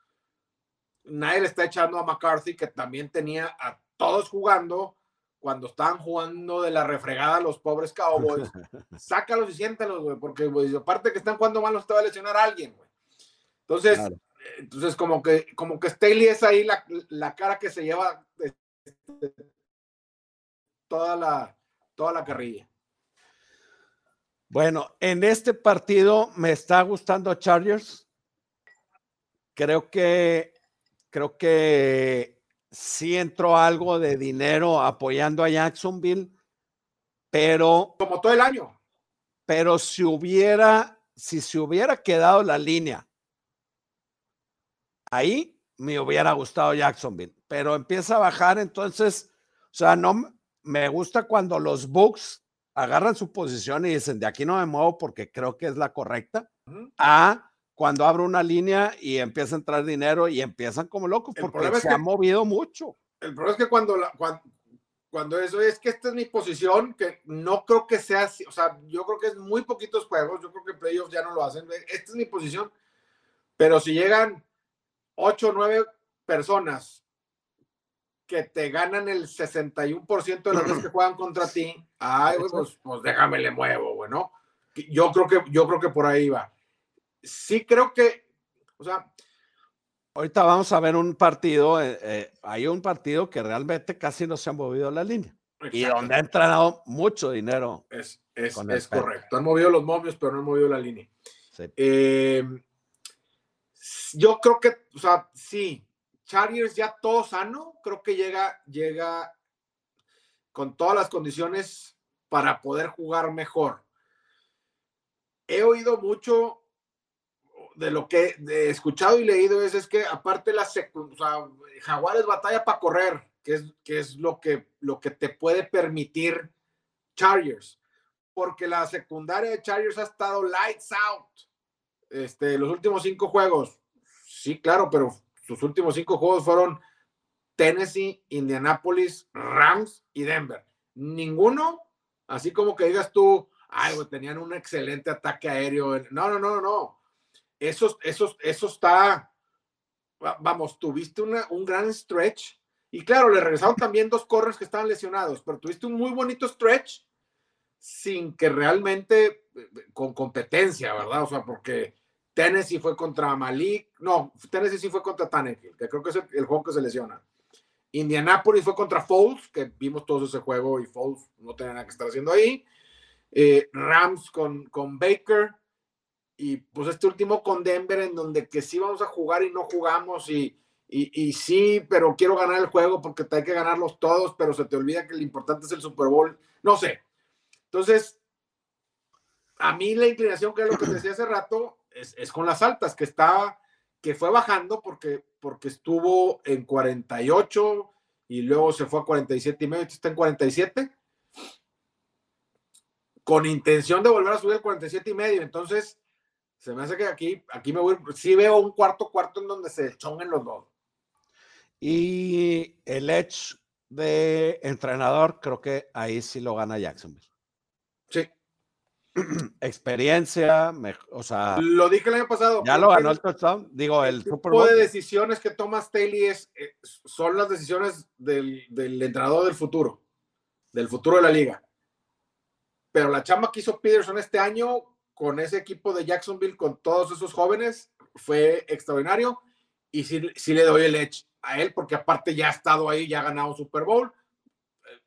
Nadie le está echando a McCarthy, que también tenía a todos jugando cuando estaban jugando de la refregada los pobres Cowboys, sácalos y siéntalos, güey, porque aparte que están jugando mal, los te va a lesionar a alguien, güey. Entonces, entonces como que, como que Staley es ahí la, la cara que se lleva toda la, toda la carrilla. Bueno, en este partido me está gustando Chargers. Creo que, creo que sí entró algo de dinero apoyando a Jacksonville, pero... Como todo el año. Pero si hubiera, si se hubiera quedado la línea ahí, me hubiera gustado Jacksonville, pero empieza a bajar, entonces, o sea, no me gusta cuando los Bucks agarran su posición y dicen, de aquí no me muevo porque creo que es la correcta, a cuando abro una línea y empieza a entrar dinero y empiezan como locos porque se ha movido mucho. El problema es que cuando, cuando, eso es que esta es mi posición, que no creo que sea así, o sea, yo creo que es muy poquitos juegos, yo creo que playoffs ya no lo hacen, esta es mi posición, pero si llegan ocho o nueve personas que te ganan el 61% de las veces que juegan contra ti, ay, pues, pues déjame le muevo, bueno. Yo creo que yo creo que por ahí va sí creo que, o sea, ahorita vamos a ver un partido, eh, eh, hay un partido que realmente casi no se ha movido la línea. Y donde ha entrado mucho dinero. Es, es, es correcto. Han movido los momios, pero no han movido la línea. Em, yo creo que, o sea, sí, Chargers ya todo sano, creo que llega, llega con todas las condiciones para poder jugar mejor. He oído mucho de lo que he escuchado y leído es, es que aparte la o sea, Jaguares batalla para correr, que es, que es lo, que, lo que te puede permitir Chargers, porque la secundaria de Chargers ha estado lights out este, los últimos cinco juegos. Sí, claro, pero sus últimos cinco juegos fueron Tennessee, Indianapolis, Rams y Denver. Ninguno, así como que digas tú, ay, tenían un excelente ataque aéreo. No, no, no, no eso, eso, eso está, vamos, tuviste una, un gran stretch. Y claro, le regresaron también dos corners que estaban lesionados, pero tuviste un muy bonito stretch sin que realmente, con competencia, ¿verdad? O sea, porque Tennessee fue contra Malik, no, Tennessee sí fue contra Tannehill, que creo que es el, juego que se lesiona. Indianapolis fue contra Foles, que vimos todo ese juego y Foles no tenía nada que estar haciendo ahí. Eh, Rams con, con Baker y pues este último con Denver en donde que sí vamos a jugar y no jugamos y, y, sí, pero quiero ganar el juego porque hay que ganarlos todos, pero se te olvida que lo importante es el Super Bowl, no sé. Entonces, a mí la inclinación, que es lo que te decía hace rato, es, es con las altas, que estaba, que fue bajando porque, porque estuvo en 48 y luego se fue a 47 y medio, está en 47 con intención de volver a subir al 47 y medio. Entonces, se me hace que aquí, aquí me voy, sí veo un cuarto cuarto en donde se chonguen los dos. Y el edge de entrenador, creo que ahí sí lo gana Jacksonville. Sí. Experiencia, o sea. Lo dije el año pasado. Ya lo ganó el touchdown. Digo, el, Super Bowl. de decisiones que toma Staley es, eh, son las decisiones del, del entrenador del futuro, del futuro de la liga. Pero la chamba que hizo Peterson este año con ese equipo de Jacksonville, con todos esos jóvenes, fue extraordinario. Y sí, sí le doy el edge a él, porque aparte ya ha estado ahí, ya ha ganado un Super Bowl.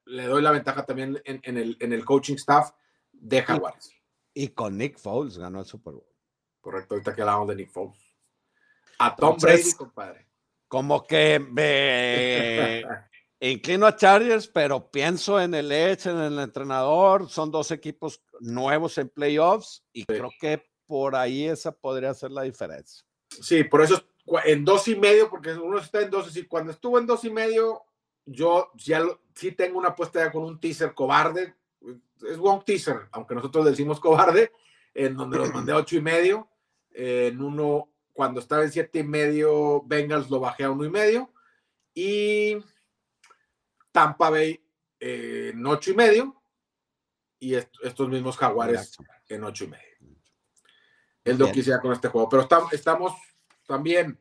Le doy la ventaja también en, el, en el coaching staff de Jaguares. Y con Nick Foles ganó el Super Bowl. Correcto, ahorita que hablamos de Nick Foles. A Tom Brady, compadre. Como que me inclino a Chargers, pero pienso en el Edge, en el entrenador. Son dos equipos nuevos en playoffs y creo que por ahí esa podría ser la diferencia. Sí, por eso en dos y medio, porque uno está en dos, y cuando estuvo en dos y medio, yo ya sí tengo una apuesta ya con un teaser cobarde. Es un teaser, aunque nosotros decimos cobarde, en donde los mandé a ocho y medio. en uno, cuando estaba en siete y medio, Bengals lo bajé a uno y medio. Y Tampa Bay en ocho y medio. Y estos mismos Jaguares en ocho y medio. Es lo que con este juego. Pero estamos, estamos también.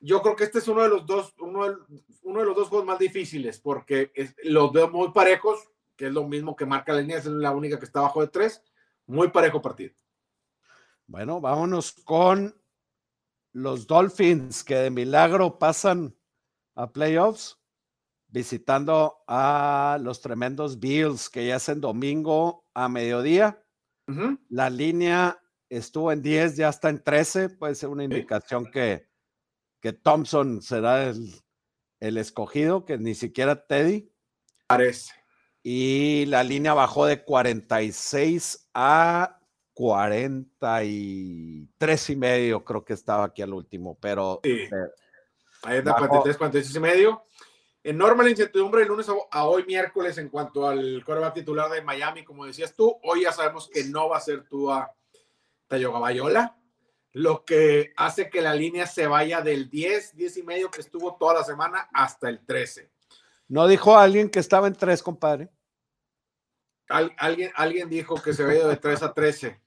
Yo creo que este es uno de los dos, uno de, uno de los dos juegos más difíciles, porque los veo muy parejos, que es lo mismo que marca la línea, es la única que está abajo de tres. Muy parejo partido. Bueno, vámonos con los Dolphins que de milagro pasan a playoffs, visitando a los tremendos Bills que ya hacen domingo a mediodía. La línea estuvo en 10, ya está en 13, puede ser una indicación que, que Thompson será el, el escogido, que ni siquiera Teddy. Parece. Y la línea bajó de 46 a 43 y medio, creo que estaba aquí al último, pero. Sí. Eh, Ahí está, 43, 46 y medio. Enorme la incertidumbre el lunes a, hoy miércoles en cuanto al coreback titular de Miami, como decías tú. Hoy ya sabemos que no va a ser tú a Tayogabayola, lo que hace que la línea se vaya del 10, 10 y medio que estuvo toda la semana hasta el 13. ¿No dijo alguien que estaba en 3, compadre? alguien, alguien dijo que se ido de 3 a 13.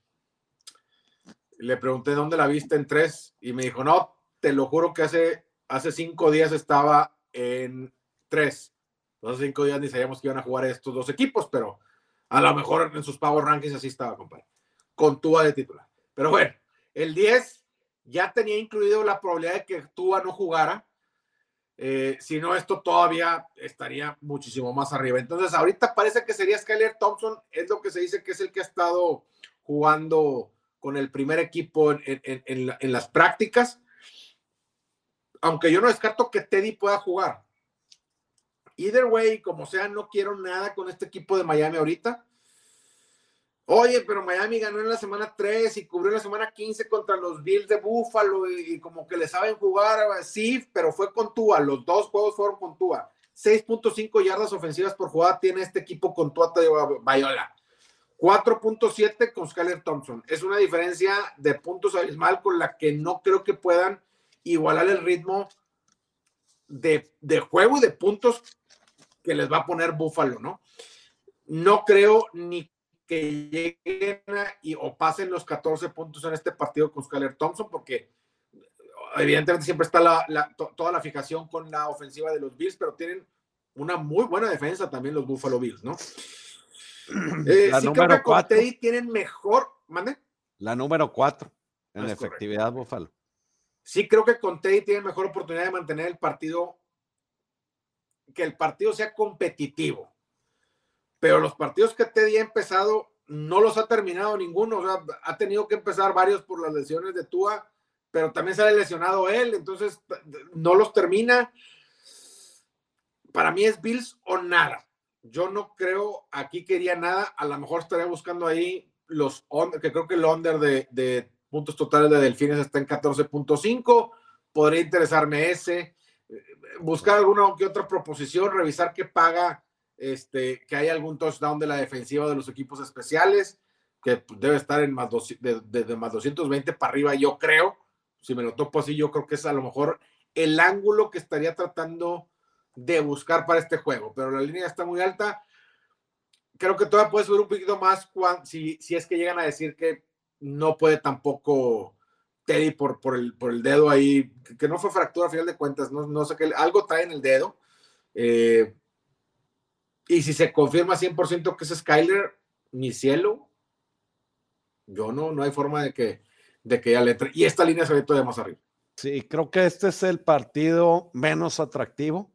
Le pregunté dónde la viste en 3 y me dijo, no, te lo juro que hace, hace cinco días estaba en 3. Hace cinco días ni sabíamos que iban a jugar estos dos equipos, pero a lo mejor en sus Power Rankings así estaba, compadre. Con Tua de titular. Pero bueno, el 10 ya tenía incluido la probabilidad de que Tua no jugara. Eh, si no, esto todavía estaría muchísimo más arriba. Entonces, ahorita parece que sería Skyler Thompson, es lo que se dice que es el que ha estado jugando con el primer equipo en, en las prácticas. Aunque yo no descarto que Teddy pueda jugar. Either way, como sea, no quiero nada con este equipo de Miami ahorita. Oye, pero Miami ganó en la semana 3 y cubrió en la semana 15 contra los Bills de Buffalo y, como que le saben jugar, sí, pero fue con Tua, los dos juegos fueron con Tua. 6.5 yardas ofensivas por jugada tiene este equipo con Tua Bayola. 4.7 con Skyler Thompson. Es una diferencia de puntos abismal con la que no creo que puedan igualar el ritmo de juego y de puntos que les va a poner Buffalo, ¿no? No creo ni que lleguen y, o pasen los 14 puntos en este partido con Skyler Thompson, porque evidentemente siempre está la, toda la fijación con la ofensiva de los Bills, pero tienen una muy buena defensa también los Buffalo Bills, ¿no? Eh, la número creo cuatro. tienen mejor, ¿mande? La número 4 en efectividad Buffalo. Sí creo que con Teddy tienen mejor oportunidad de mantener el partido, que el partido sea competitivo. Pero los partidos que Teddy ha empezado no los ha terminado ninguno, o sea, ha tenido que empezar varios por las lesiones de Tua, pero también se ha lesionado él, entonces no los termina. Para mí es Bills o nada. Yo no creo, aquí quería nada, a lo mejor estaría buscando ahí los, que creo que el under de, de puntos totales de Delfines está en 14.5, podría interesarme ese, buscar alguna que otra proposición, revisar qué paga este, que hay algún touchdown de la defensiva de los equipos especiales, que debe estar en más, de, más 220 para arriba, yo creo. Si me lo topo así, yo creo que es a lo mejor el ángulo que estaría tratando de buscar para este juego, pero la línea está muy alta. Creo que todavía puede subir un poquito más si, si es que llegan a decir que no puede tampoco Teddy por, por, el, por el dedo ahí, que no fue fractura a final de cuentas, no, no sé qué, algo trae en el dedo. Eh, y si se confirma 100% que es Skyler, mi cielo, yo no, no hay forma de que, de que ya le entre. Y esta línea se ve todavía más arriba. Sí, creo que este es el partido menos atractivo.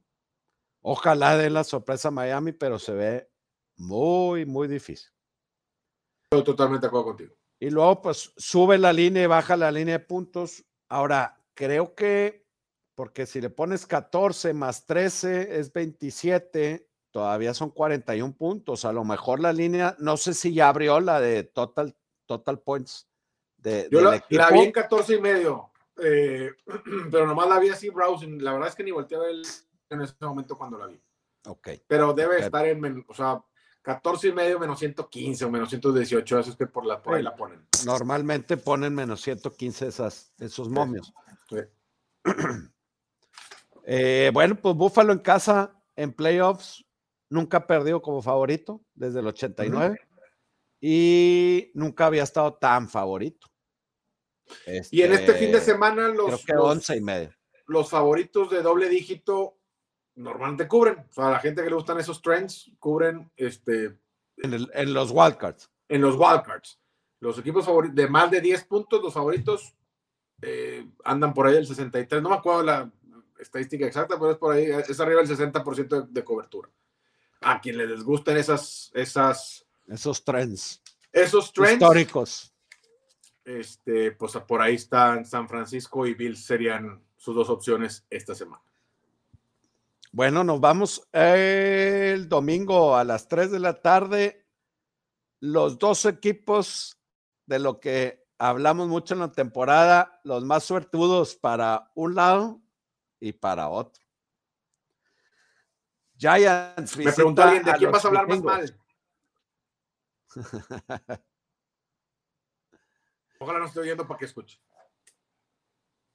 Ojalá dé la sorpresa a Miami, pero se ve muy, muy difícil. Estoy totalmente de acuerdo contigo. Y luego, pues, sube la línea y baja la línea de puntos. Ahora, creo que, porque si le pones 14 más 13 es 27, todavía son 41 puntos. A lo mejor la línea, no sé si ya abrió la de total, total points. De, Yo la, vi en 14 y medio, eh, pero nomás la vi así browsing. La verdad es que ni volteé a ver en ese momento cuando la vi. Ok. Pero debe estar en, o sea, 14 y medio menos 115 o menos 118, eso es que por, la, por ahí la ponen. Normalmente ponen menos 115 esas, esos momios. Eh, bueno, pues Búfalo en casa, en playoffs, nunca ha perdido como favorito desde el 89 y nunca había estado tan favorito. y en este fin de este, semana los, los, y medio. los favoritos de doble dígito normalmente cubren. O sea, la gente que le gustan esos trends cubren este, en, los wildcards. En los wildcards. Los equipos favoritos de más de 10 puntos, los favoritos eh, andan por ahí el 63. No me acuerdo la estadística exacta, pero es por ahí, es arriba el 60% de cobertura a quien les gusten esas, esas, esos trends. Esos trends. Históricos. Este, pues por ahí están San Francisco y Bill serían sus dos opciones esta semana. Bueno, nos vamos el domingo a las 3 de la tarde. Los dos equipos de lo que hablamos mucho en la temporada, los más suertudos para un lado y para otro. Giants. Me preguntó alguien, ¿de quién vas a hablar más mal? Ojalá no esté oyendo para que escuche.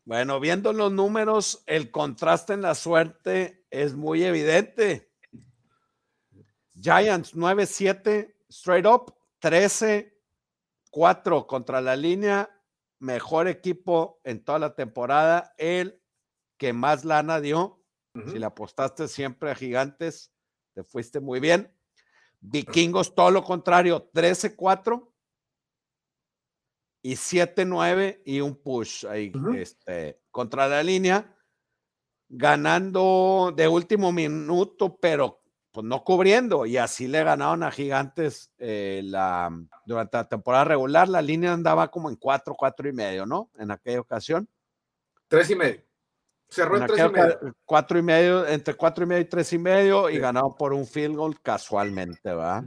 Bueno, viendo los números, el contraste en la suerte es muy evidente. Giants 9-7, straight up, 13-4 contra la línea, mejor equipo en toda la temporada, el que más lana dio, si le apostaste siempre a Gigantes, te fuiste muy bien. Vikingos, todo lo contrario, 13-4 y 7-9 y un push ahí este, contra la línea, ganando de último minuto, pero pues no cubriendo. Y así le ganaron a Gigantes eh, la, durante la temporada regular. La línea andaba como en 4, 4 y medio, ¿no? En aquella ocasión. 3 y medio. Cerró en tres y medio. Cuatro y medio, entre cuatro y medio y tres y medio, y ganado por un field goal casualmente, ¿va?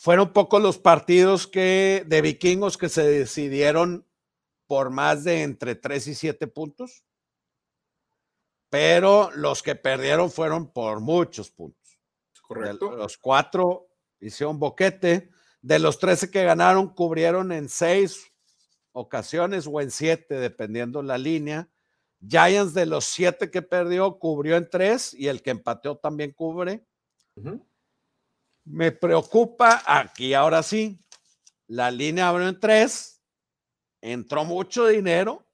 Fueron pocos los partidos que, de vikingos que se decidieron por más de entre tres y siete puntos, pero los que perdieron fueron por muchos puntos. Correcto. los cuatro hicieron boquete, de los trece que ganaron, cubrieron en seis ocasiones o en siete, dependiendo la línea Giants de los siete que perdió, cubrió en tres y el que empateó también cubre. Me preocupa aquí ahora sí. La línea abrió en tres, entró mucho dinero.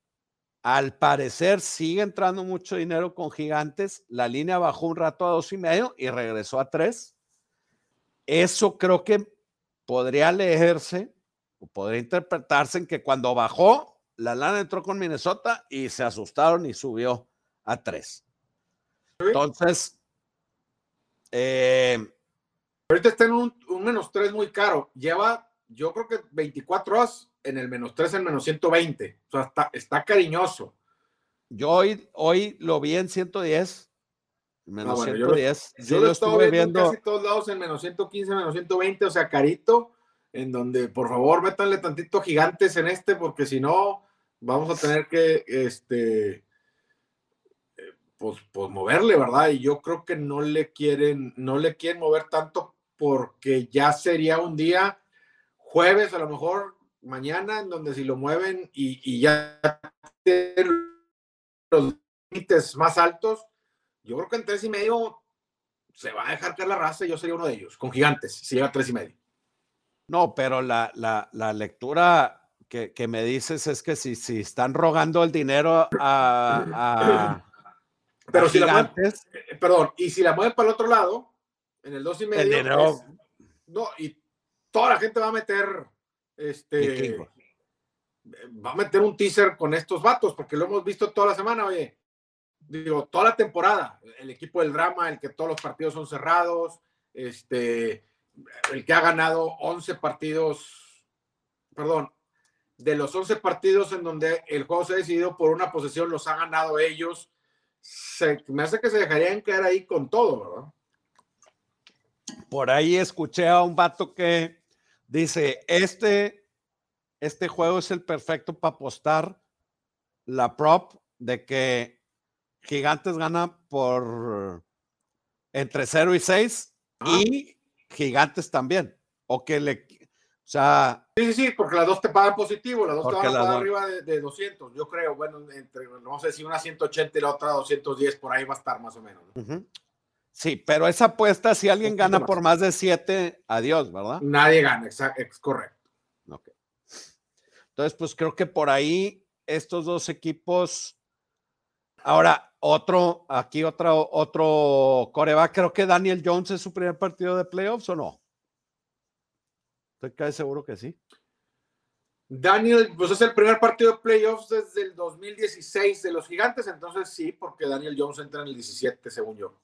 Al parecer sigue entrando mucho dinero con gigantes. La línea bajó un rato a dos y medio y regresó a tres. Eso creo que podría leerse o podría interpretarse en que cuando bajó, la lana entró con Minnesota y se asustaron y subió a tres. Entonces, eh, ahorita está en un, menos tres muy caro. Lleva, yo creo que 24 horas en el menos tres, en menos 120. O sea, está, cariñoso. Yo hoy, hoy lo vi en 110. Menos 110. Ah, yo lo, estuve viendo, en casi todos lados en menos 115, menos 120, o sea, carito, en donde por favor métanle tantito gigantes en este, porque si no, vamos a tener que, este, pues, pues, moverle, ¿verdad? Y yo creo que no le quieren, no le quieren mover tanto porque ya sería un día jueves, a lo mejor mañana, en donde si lo mueven y, y ya los límites más altos, yo creo que en tres y medio se va a dejar caer la raza y yo sería uno de ellos, con gigantes, si llega a tres y medio. No, pero la, la, la lectura que, me dices es que si, si están rogando el dinero a, pero si la mueven, eh, perdón, y si la mueven para el otro lado, en el dos y medio, no, y toda la gente va a meter este va a meter un teaser con estos vatos, porque lo hemos visto toda la semana, oye, digo, toda la temporada, el equipo del drama, el que todos los partidos son cerrados, este, el que ha ganado 11 partidos, perdón, de los 11 partidos en donde el juego se ha decidido por una posesión, los ha ganado ellos. Se, me hace que se dejarían quedar ahí con todo, ¿verdad? Por ahí escuché a un vato que dice, este, este juego es el perfecto para apostar la prop de que Gigantes gana por entre 0 y 6 ah. y Gigantes también. O que le, o sea. Sí, sí, sí, porque las dos te pagan positivo, las dos te van a pagar arriba de, 200. Yo creo, bueno, entre, no sé si una 180 y la otra 210, por ahí va a estar más o menos. Sí, pero esa apuesta, si alguien gana por más de 7, adiós, ¿verdad? Nadie gana, exacto, es correcto. Ok. Entonces, pues creo que por ahí estos dos equipos. Ahora, otro, aquí otro, otro coreback. Creo que Daniel Jones es su primer partido de playoffs o no. ¿Estoy casi seguro que sí? Daniel, pues es el primer partido de playoffs desde el 2016 de los gigantes, entonces sí, porque Daniel Jones entra en el 17, según yo.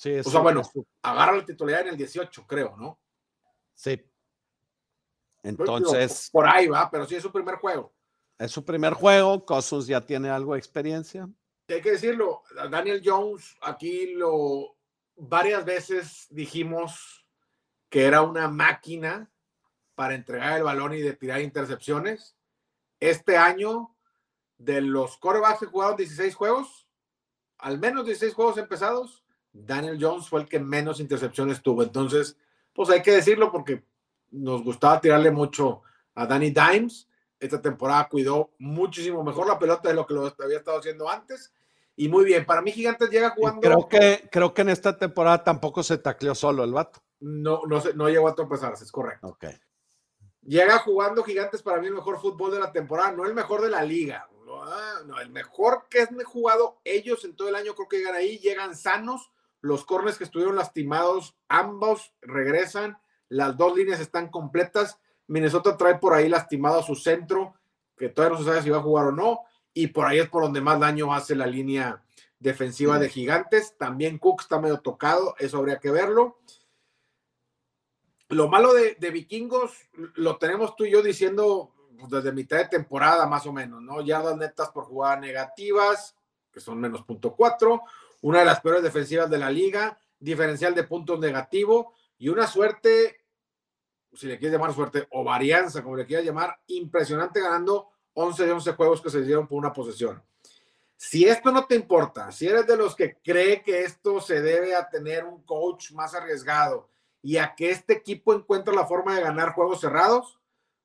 Sí, o sea, bueno, agarra la titularidad en el 18, creo, ¿no? Sí. Entonces. por ahí va, pero sí es su primer juego. Es su primer juego, Cousins ya tiene algo de experiencia. Hay que decirlo, Daniel Jones, aquí lo varias veces dijimos que era una máquina para entregar el balón y de tirar intercepciones. Este año, de los corebacks que jugaron 16 juegos, al menos 16 juegos empezados, Daniel Jones fue el que menos intercepciones tuvo. Entonces, pues hay que decirlo porque nos gustaba tirarle mucho a Danny Dimes esta temporada cuidó muchísimo mejor la pelota de lo que lo había estado haciendo antes. Y muy bien, para mí Gigantes llega jugando. Creo que, creo que en esta temporada tampoco se tacleó solo el vato. No, no, no llegó a tropezarse, es correcto. Ok. Llega jugando Gigantes para mí el mejor fútbol de la temporada, no el mejor de la liga. No, el mejor que han jugado ellos en todo el año, creo que llegan ahí, llegan sanos. Los corners que estuvieron lastimados, ambos regresan. Las dos líneas están completas Minnesota trae por ahí lastimado a su centro, que todavía no se sabe si va a jugar o no, y por ahí es por donde más daño hace la línea defensiva de Gigantes. También Cook está medio tocado, eso habría que verlo. Lo malo de, Vikingos lo tenemos tú y yo diciendo pues, desde mitad de temporada más o menos, ¿no? Yardas netas por jugadas negativas, que son menos punto cuatro, una de las peores defensivas de la liga, diferencial de puntos negativo y una suerte si le quieres llamar suerte, o varianza, como le quieras llamar, impresionante ganando 11 de 11 juegos que se dieron por una posesión. Si esto no te importa, si eres de los que cree que esto se debe a tener un coach más arriesgado y a que este equipo encuentre la forma de ganar juegos cerrados,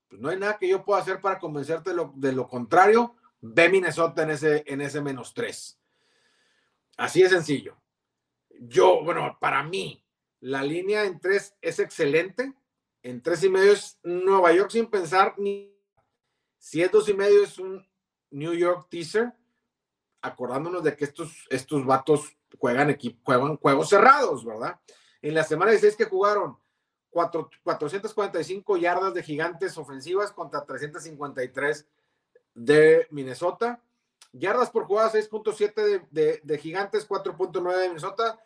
pues no hay nada que yo pueda hacer para convencerte de lo, de lo contrario. Ve Minnesota en ese, en ese menos 3. Así de sencillo. Yo, bueno, para mí, la línea en 3 es excelente en tres y medio es Nueva York sin pensar ni si es dos y medio es un New York teaser, acordándonos de que estos, estos vatos juegan, juegan juegos cerrados, ¿verdad? En la semana 16 que jugaron 445 yardas de gigantes ofensivas contra 353 de Minnesota. Yardas por jugada 6.7 de, de, de, gigantes, 4.9 de Minnesota.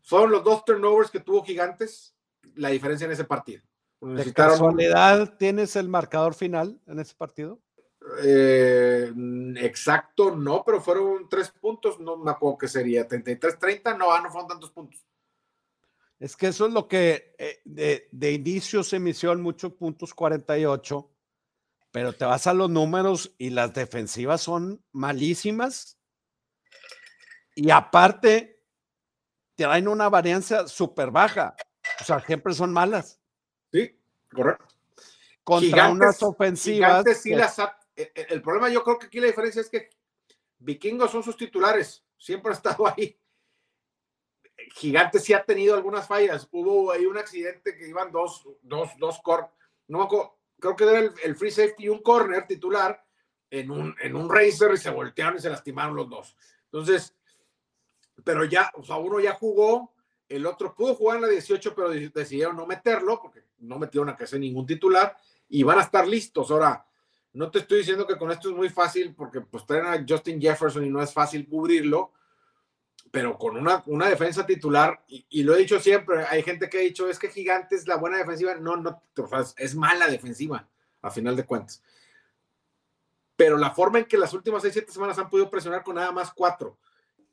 Son los dos turnovers que tuvo gigantes, la diferencia en ese partido. ¿De casualidad tienes el marcador final en ese partido? Eh, exacto, no, pero fueron tres puntos, no me acuerdo que sería, 33-30, no, ah, no fueron tantos puntos. Es que eso es lo que eh, de, de, inicio se emisión muchos puntos 48, pero te vas a los números y las defensivas son malísimas. Y aparte, traen una varianza súper baja. O sea, siempre son malas. Sí, correcto. Contra unas ofensivas. el, problema yo creo que aquí la diferencia es que Vikingos son sus titulares, siempre ha estado ahí. Gigantes sí ha tenido algunas fallas. Hubo ahí un accidente que iban dos, dos, dos cor no me acuerdo, creo que era el, free safety y un corner titular en un, en un racer y se voltearon y se lastimaron los dos. Entonces, pero ya, o sea, uno ya jugó, el otro pudo jugar en la 18, pero decidieron no meterlo porque no metieron a que sea ningún titular y van a estar listos. Ahora, no te estoy diciendo que con esto es muy fácil porque pues traen a Justin Jefferson y no es fácil cubrirlo, pero con una, una defensa titular, y, lo he dicho siempre, hay gente que ha dicho, es que Gigantes la buena defensiva, no, no, es mala defensiva, a final de cuentas. pero la forma en que las últimas seis, siete semanas han podido presionar con nada más cuatro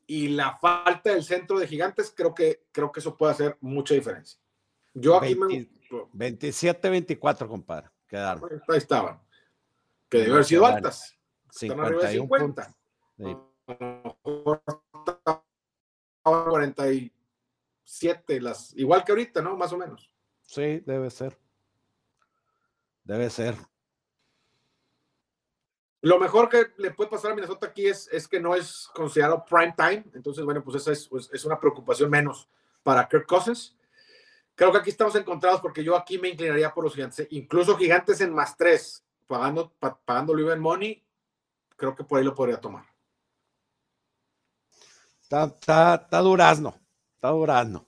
y la falta del centro de gigantes, creo que, creo que eso puede hacer mucha diferencia. Yo aquí 27-24, compadre. Quedaron. Ahí estaban. Que debe haber sido altas. 51 50. Sí. 47, las, igual que ahorita, ¿no? Más o menos. Sí, debe ser. Debe ser. Lo mejor que le puede pasar a Minnesota aquí es, es que no es considerado prime time. Entonces, bueno, pues esa es, pues, es una preocupación menos para Kirk Cousins. Creo que aquí estamos encontrados porque yo aquí me inclinaría por los gigantes. Incluso gigantes en más tres, pagando, pagando live money, creo que por ahí lo podría tomar. Está, está, está durazno, está durazno.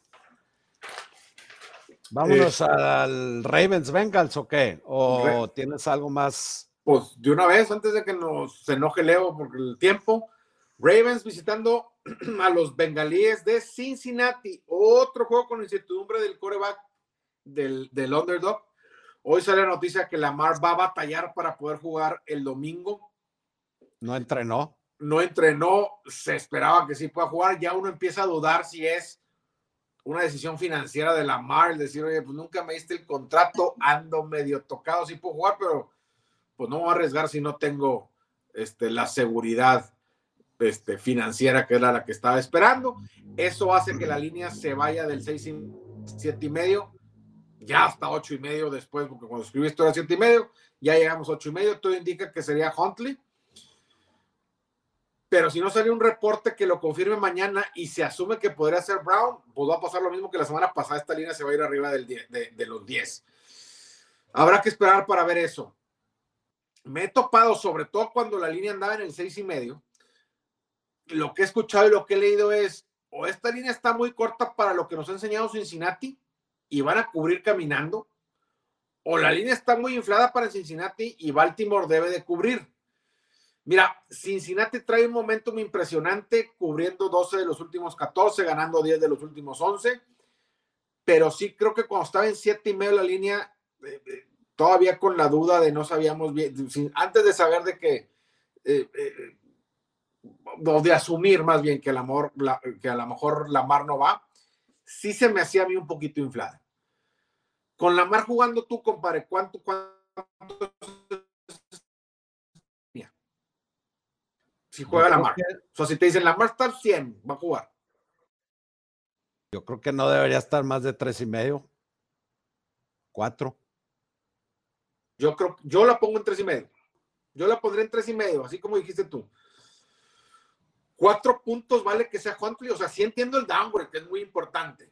Vámonos eh, al Ravens Bengals o qué? ¿O tienes algo más? Pues de una vez, antes de que nos enoje Leo por el tiempo, Ravens visitando a los bengalíes de Cincinnati. Otro juego con incertidumbre del coreback del, del underdog. Hoy sale la noticia que Lamar va a batallar para poder jugar el domingo. No entrenó. No entrenó, se esperaba que sí pueda jugar. Ya uno empieza a dudar si es una decisión financiera de Lamar, decir, oye, pues nunca me diste el contrato, ando medio tocado, sí puedo jugar, pero pues no voy a arriesgar si no tengo este, la seguridad este, financiera que era la que estaba esperando. Eso hace que la línea se vaya del 6 y 7 y medio, ya hasta 8 y medio después, porque cuando escribí esto era 7 y medio, ya llegamos a 8 y medio, todo indica que sería Huntley. Pero si no sale un reporte que lo confirme mañana y se asume que podría ser Brown, pues va a pasar lo mismo que la semana pasada, esta línea se va a ir arriba del de, de los 10. Habrá que esperar para ver eso. Me he topado, sobre todo cuando la línea andaba en el 6 y medio, lo que he escuchado y lo que he leído es, o esta línea está muy corta para lo que nos ha enseñado Cincinnati y van a cubrir caminando, o la línea está muy inflada para Cincinnati y Baltimore debe de cubrir. Mira, Cincinnati trae un momentum impresionante, cubriendo 12 de los últimos 14, ganando 10 de los últimos 11, pero sí creo que cuando estaba en 7 y medio la línea, eh, eh, todavía con la duda de no sabíamos bien, antes de saber de que eh, o de asumir más bien que, el amor, que a lo mejor la mar no va, sí se me hacía a mí un poquito inflada. Con la mar jugando tú, compadre, ¿cuánto, cuánto si juega la mar. O sea, si te dicen la mar está al 100, va a jugar. Yo creo que no debería estar más de tres y medio. Cuatro. Yo creo, yo la pongo en tres y medio. Yo la pondré en tres y medio, así como dijiste tú cuatro puntos vale que sea Huntley. O sea, sí entiendo el downgrade, que es muy importante.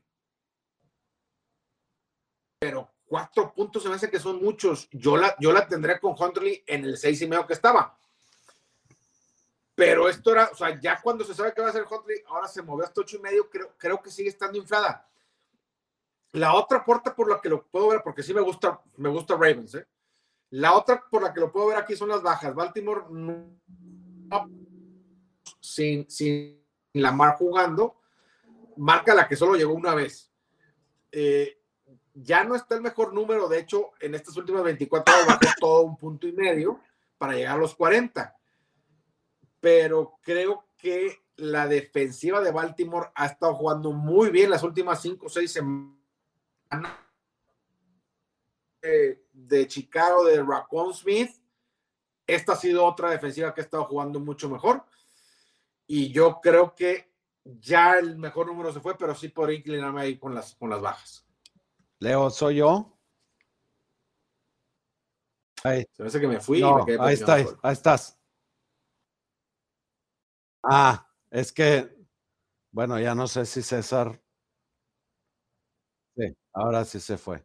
Pero cuatro puntos se me hace que son muchos. Yo la, yo la tendré con Huntley en el seis y medio que estaba. Pero esto era, o sea, ya cuando se sabe que va a ser Huntley, ahora se movió hasta ocho y medio, creo, creo que sigue estando inflada. La otra puerta por la que lo puedo ver, porque sí me gusta, me gusta Ravens, ¿eh? La otra por la que lo puedo ver aquí son las bajas. Baltimore sin, sin Lamar jugando, marca la que solo llegó una vez. Eh, ya no está el mejor número, de hecho, en estas últimas 24 horas bajó todo un punto y medio para llegar a los 40. Pero creo que la defensiva de Baltimore ha estado jugando muy bien las últimas 5 o 6 semanas de, de Chicago, de Raccoon Smith. Esta ha sido otra defensiva que ha estado jugando mucho mejor y yo creo que ya el mejor número se fue, pero sí por inclinarme ahí con las, con las bajas. Leo, ¿soy yo? Ahí. Se me hace que me fui. ahí, está, ahí estás. Ah, es que, bueno, ya no sé si César. Sí, ahora sí se fue.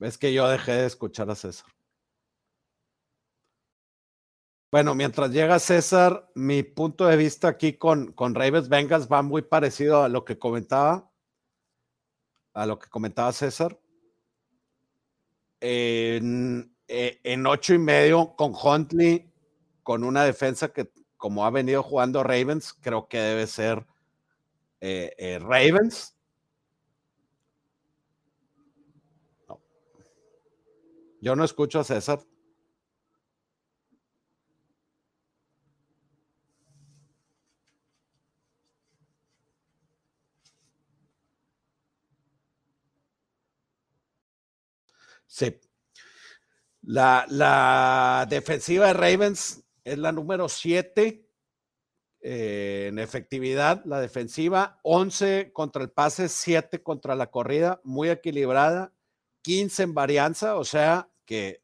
Es que yo dejé de escuchar a César. Bueno, mientras llega César, mi punto de vista aquí con, con Ravens va muy parecido a lo que comentaba, a lo que comentaba César. En, eh, en ocho y medio con Huntley, con una defensa que como ha venido jugando Ravens, creo que debe ser eh, eh, Ravens. No. Yo no escucho a César. Sí. La, la defensiva de Ravens es la número 7 eh, en efectividad, la defensiva, 11 contra el pase, 7 contra la corrida, muy equilibrada, 15 en varianza, o sea que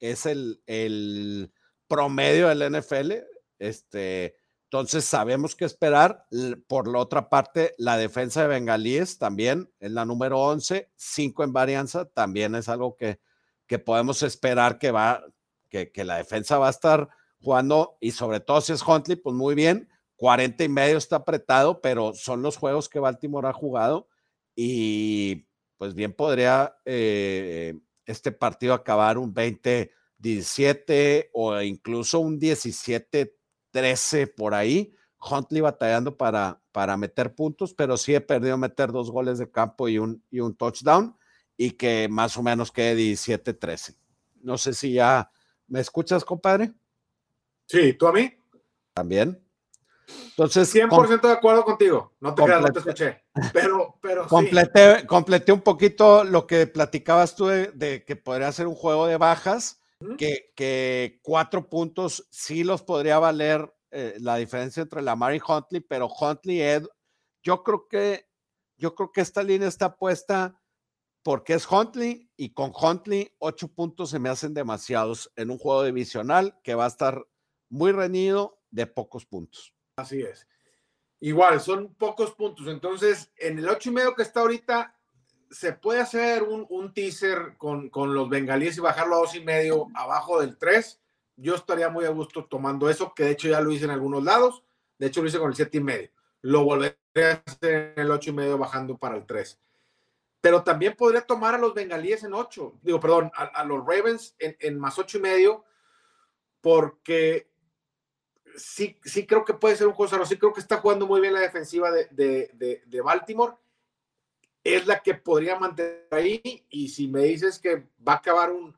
es el, el promedio del NFL. Este, entonces sabemos qué esperar. Por la otra parte, la defensa de Bengalíes también es la número 11, 5 en varianza, también es algo que, que podemos esperar que va, que, que la defensa va a estar jugando y sobre todo si es Huntley, pues muy bien. 40 y medio está apretado, pero son los juegos que Baltimore ha jugado y pues bien podría eh, este partido acabar un 20-17 o incluso un 17-13 por ahí. Huntley batallando para, para meter puntos, pero sí he perdido meter dos goles de campo y un, y un touchdown y que más o menos quede 17-13. No sé si ya me escuchas, compadre. Sí, ¿tú a mí? También. Entonces. 100% de acuerdo contigo. No te creas, no te escuché. Pero, pero completé, completé un poquito lo que platicabas tú de, que podría ser un juego de bajas, que, que, cuatro puntos sí los podría valer eh, la diferencia entre Lamar y Huntley, pero Huntley, Ed, yo creo que yo creo que esta línea está puesta porque es Huntley y con Huntley ocho puntos se me hacen demasiados en un juego divisional que va a estar muy reñido de pocos puntos. Así es. Igual, son pocos puntos. Entonces, en el ocho y medio que está ahorita, se puede hacer un, teaser con, los bengalíes y bajarlo a dos y medio abajo del 3. Yo estaría muy a gusto tomando eso, que de hecho ya lo hice en algunos lados. De hecho, lo hice con el siete y medio. Lo volveré a hacer en el ocho y medio bajando para el 3. Pero también podría tomar a los bengalíes en 8. Digo, perdón, a, los Ravens en, en más ocho y medio, porque sí, sí creo que puede ser un juego sí creo que está jugando muy bien la defensiva de, Baltimore. Es la que podría mantener ahí. Y si me dices que va a acabar un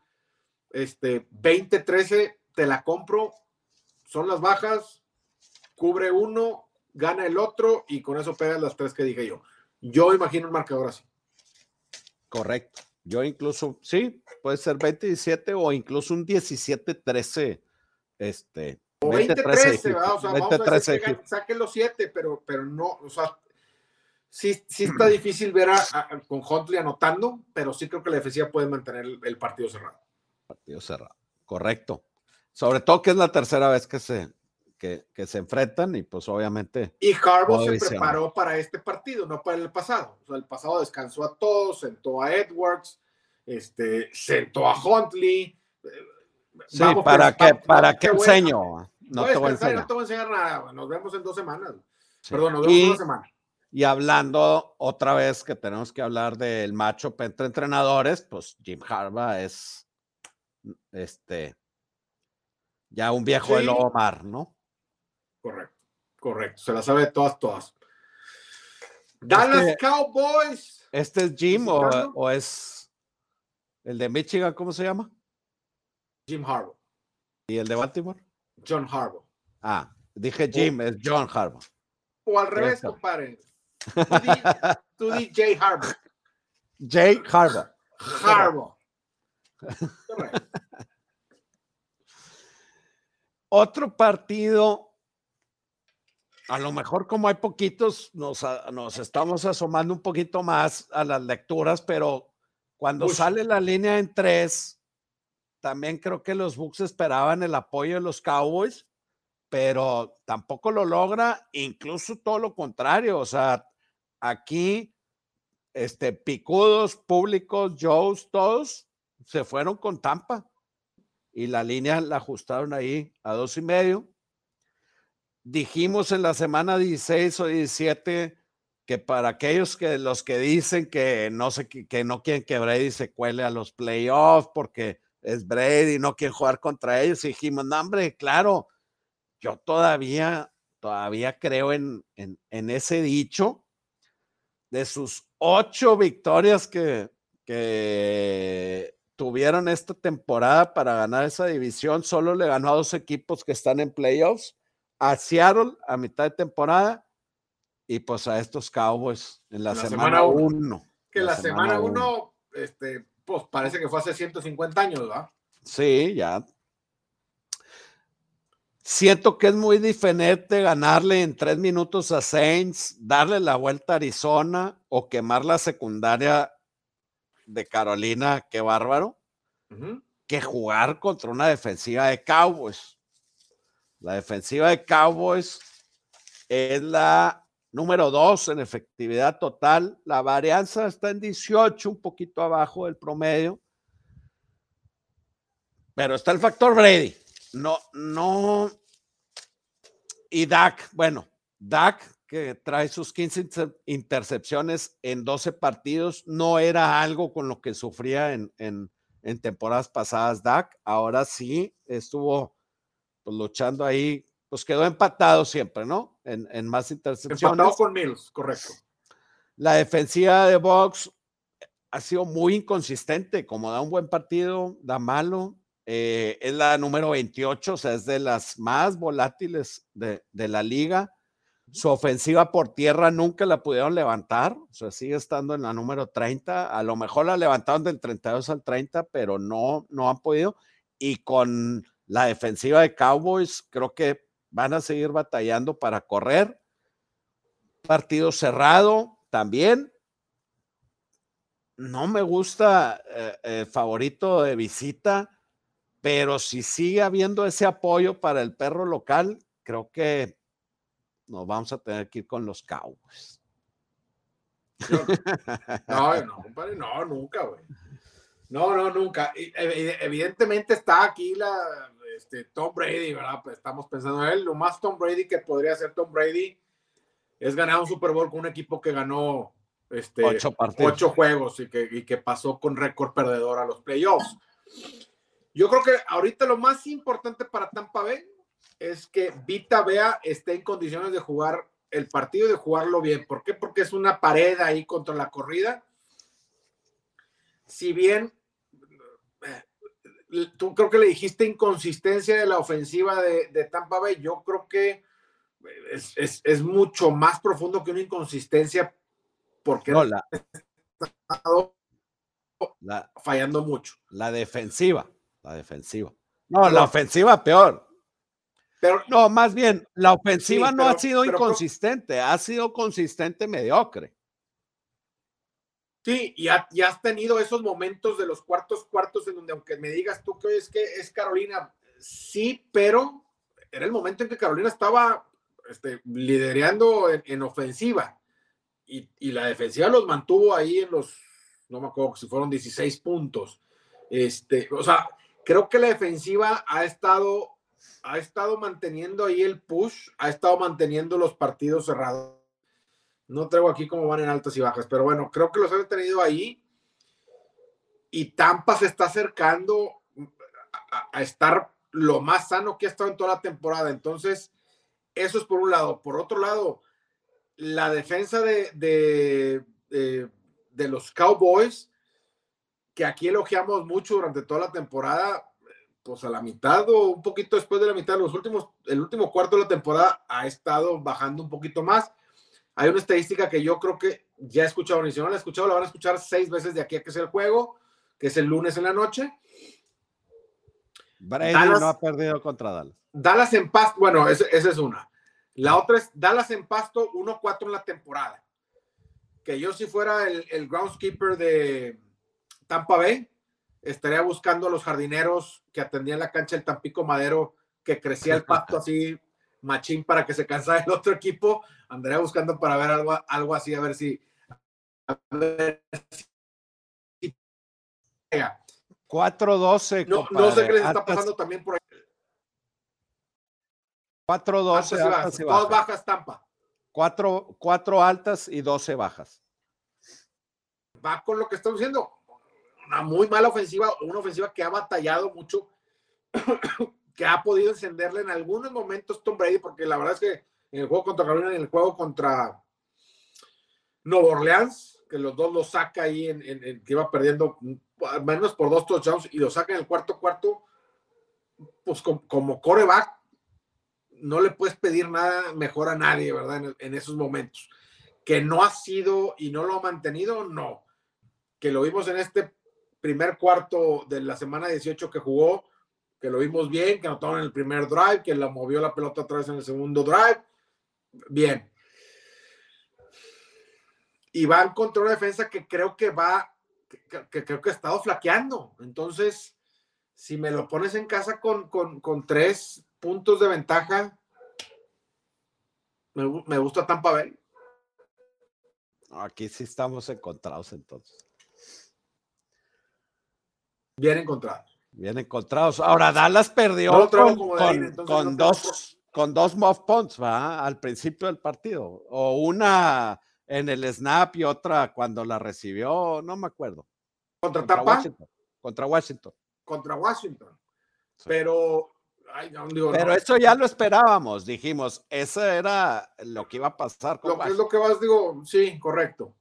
este, 20-13, te la compro. Son las bajas, cubre uno, gana el otro y con eso pegas las tres que dije yo. Yo imagino un marcador así. Correcto. Yo incluso, sí, puede ser 27 o incluso un 17-13. Este, o 20-13, O sea, vamos a decir que saquen los 7, pero, pero no, o sea, sí, sí está difícil ver a, con Huntley anotando, pero sí creo que la defensiva puede mantener el, partido cerrado. Partido cerrado, correcto. Sobre todo que es la tercera vez que se, que, que se enfrentan y pues obviamente... Y Harbaugh se preparó para este partido, no para el pasado. O sea, el pasado descansó a todos, sentó a Edwards, este, sentó a Huntley. Sí, ¿para qué, ¿para qué enseño? No, te voy a enseñar. No te voy a enseñar nada. Nos vemos en dos semanas. Perdón, nos vemos en dos semanas. Y hablando otra vez que tenemos que hablar del macho entre entrenadores, pues Jim Harbaugh es este ya un viejo de lobo mar, ¿no? Correcto, correcto. Se la sabe de todas, todas. Dallas este Cowboys. ¿Este es Jim o, o, es el de Michigan? ¿Cómo se llama? Jim Harbaugh. ¿Y el de Baltimore? John Harbaugh. Ah, dije Jim, es John Harbaugh. O al revés, compadre. Tú di, Jay Harbaugh. Jay Harbaugh. Harbaugh. Otro partido, a lo mejor como hay poquitos, nos, nos, estamos asomando un poquito más a las lecturas, pero cuando sale la línea en tres, también creo que los Bucks esperaban el apoyo de los Cowboys, pero tampoco lo logra, incluso todo lo contrario. O sea, aquí, este, picudos, públicos, Joes, todos se fueron con Tampa y la línea la ajustaron ahí a dos y medio. Dijimos en la semana 16 o 17 que para aquellos que los que dicen que no sé que no quieren que Brady se cuele a los playoffs porque es Brady, no quiere jugar contra ellos. Y dijimos, no, hombre, claro, yo todavía, todavía creo en, en, ese dicho de sus ocho victorias que, que tuvieron esta temporada para ganar esa división, solo le ganó a dos equipos que están en playoffs, a Seattle a mitad de temporada y pues a estos Cowboys en la, semana uno. Que la, semana uno, este, Pues parece que fue hace 150 años, ¿verdad? Sí, ya. Siento que es muy diferente ganarle en tres minutos a Saints, darle la vuelta a Arizona o quemar la secundaria de Carolina, qué bárbaro, que jugar contra una defensiva de Cowboys. La defensiva de Cowboys es la número dos en efectividad total. La varianza está en 18, un poquito abajo del promedio. Pero está el factor Brady. No, no. Y Dak, bueno, Dak, que trae sus 15 intercepciones en 12 partidos, no era algo con lo que sufría en, en, temporadas pasadas Dak. Ahora sí estuvo pues, luchando ahí, pues quedó empatado siempre, ¿no? En, en más intercepciones. Empatado con Mills, correcto. La defensiva de Box ha sido muy inconsistente, como da un buen partido, da malo. Eh, es la número 28, o sea, es de las más volátiles de, de, la liga. Su ofensiva por tierra nunca la pudieron levantar, o sea, sigue estando en la número 30. A lo mejor la levantaron del 32 al 30, pero no, no han podido. Y con la defensiva de Cowboys, creo que van a seguir batallando para correr. Partido cerrado también. No me gusta eh, eh, favorito de visita pero si sigue habiendo ese apoyo para el perro local, creo que nos vamos a tener que ir con los Cowboys. No, no, compadre, no, nunca, güey. No, no, nunca. Evidentemente está aquí la este, Tom Brady, ¿verdad? Pues estamos pensando en él. Lo más Tom Brady que podría hacer Tom Brady es ganar un Super Bowl con un equipo que ganó este, ocho, ocho juegos y que, y que pasó con récord perdedor a los playoffs. Yo creo que ahorita lo más importante para Tampa Bay es que Vita Vea esté en condiciones de jugar el partido y de jugarlo bien. ¿Por qué? Porque es una pared ahí contra la corrida. Si bien eh, tú creo que le dijiste inconsistencia de la ofensiva de, de Tampa Bay, yo creo que es, es, es, mucho más profundo que una inconsistencia porque no, la, la, fallando mucho. La defensiva la defensiva. No, la ofensiva peor. Pero, no, más bien, la ofensiva no ha sido inconsistente, ha sido consistente mediocre. Sí, y, has tenido esos momentos de los cuartos cuartos en donde aunque me digas tú que es que es Carolina, sí, pero era el momento en que Carolina estaba este, liderando en, ofensiva y, y, la defensiva los mantuvo ahí en los, no me acuerdo si fueron 16 puntos. Este, o sea, creo que la defensiva ha estado, ha estado manteniendo ahí el push, ha estado manteniendo los partidos cerrados. No traigo aquí cómo van en altas y bajas, pero bueno, creo que los han tenido ahí. Y Tampa se está acercando a, estar lo más sano que ha estado en toda la temporada. Entonces, eso es por un lado. Por otro lado, la defensa de, de, de, de los Cowboys que aquí elogiamos mucho durante toda la temporada, pues a la mitad o un poquito después de la mitad, los últimos, el último cuarto de la temporada ha estado bajando un poquito más. Hay una estadística que yo creo que ya he escuchado, ni si no la he escuchado, la van a escuchar seis veces de aquí a que sea el juego, que es el lunes en la noche. Brady Dallas, no ha perdido contra Dallas. Dallas en pasto, bueno, esa es una. La otra es Dallas en pasto 1-4 en la temporada. Que yo si fuera el, el groundskeeper de, Tampa Bay, estaría buscando a los jardineros que atendían la cancha del Tampico Madero, que crecía el pasto así, machín, para que se cansara el otro equipo. Andaría buscando para ver algo, algo así, a ver si. A ver si 4-12. No, no, sé qué les está pasando también por ahí. 4-12. Dos bajas, Tampa. 4, 4 altas y 12 bajas. Va con lo que estamos diciendo una muy mala ofensiva, una ofensiva que ha batallado mucho, que ha podido encenderle en algunos momentos Tom Brady, porque la verdad es que en el juego contra Carolina, en el juego contra Nueva Orleans, que los dos lo saca ahí, en, que iba perdiendo al menos por dos touchdowns y lo saca en el cuarto cuarto, pues como, como coreback, no le puedes pedir nada mejor a nadie, ¿verdad? En, esos momentos. Que no ha sido y no lo ha mantenido, no. Que lo vimos en este primer cuarto de la semana 18 que jugó, que lo vimos bien, que anotaron en el primer drive, que la movió la pelota otra vez en el segundo drive. Bien. Y van contra una defensa que creo que va, que, creo que ha estado flaqueando. Entonces, si me lo pones en casa con, con, tres puntos de ventaja, me, me gusta Tampa Bay. Aquí sí estamos encontrados entonces. Bien encontrados. Bien encontrados. Ahora Dallas perdió con, dos con dos muff punts, ¿va? Al principio del partido. O una en el snap y otra cuando la recibió, no me acuerdo. ¿Contra, Washington. Contra Washington. Contra Washington. Pero, Pero eso ya lo esperábamos, dijimos, eso era lo que iba a pasar. Con lo que es lo que vas, digo, sí, correcto.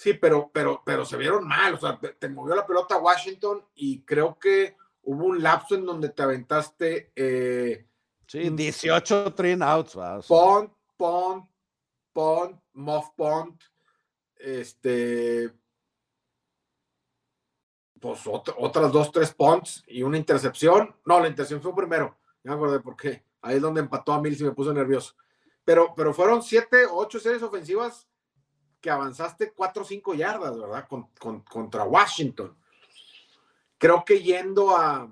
Sí, pero, pero, pero se vieron mal. O sea, te, movió la pelota a Washington y creo que hubo un lapso en donde te aventaste. Eh, sí, 18 trin outs. Pont, pont, pont, muff pont. Este. Pues otras dos, tres punts y una intercepción. No, la intercepción fue primero. Ya me acordé por qué. Ahí es donde empató a Mills y me puso nervioso. Pero, pero fueron siete, ocho series ofensivas que avanzaste cuatro o cinco yardas, ¿verdad? contra Washington. Creo que yendo a,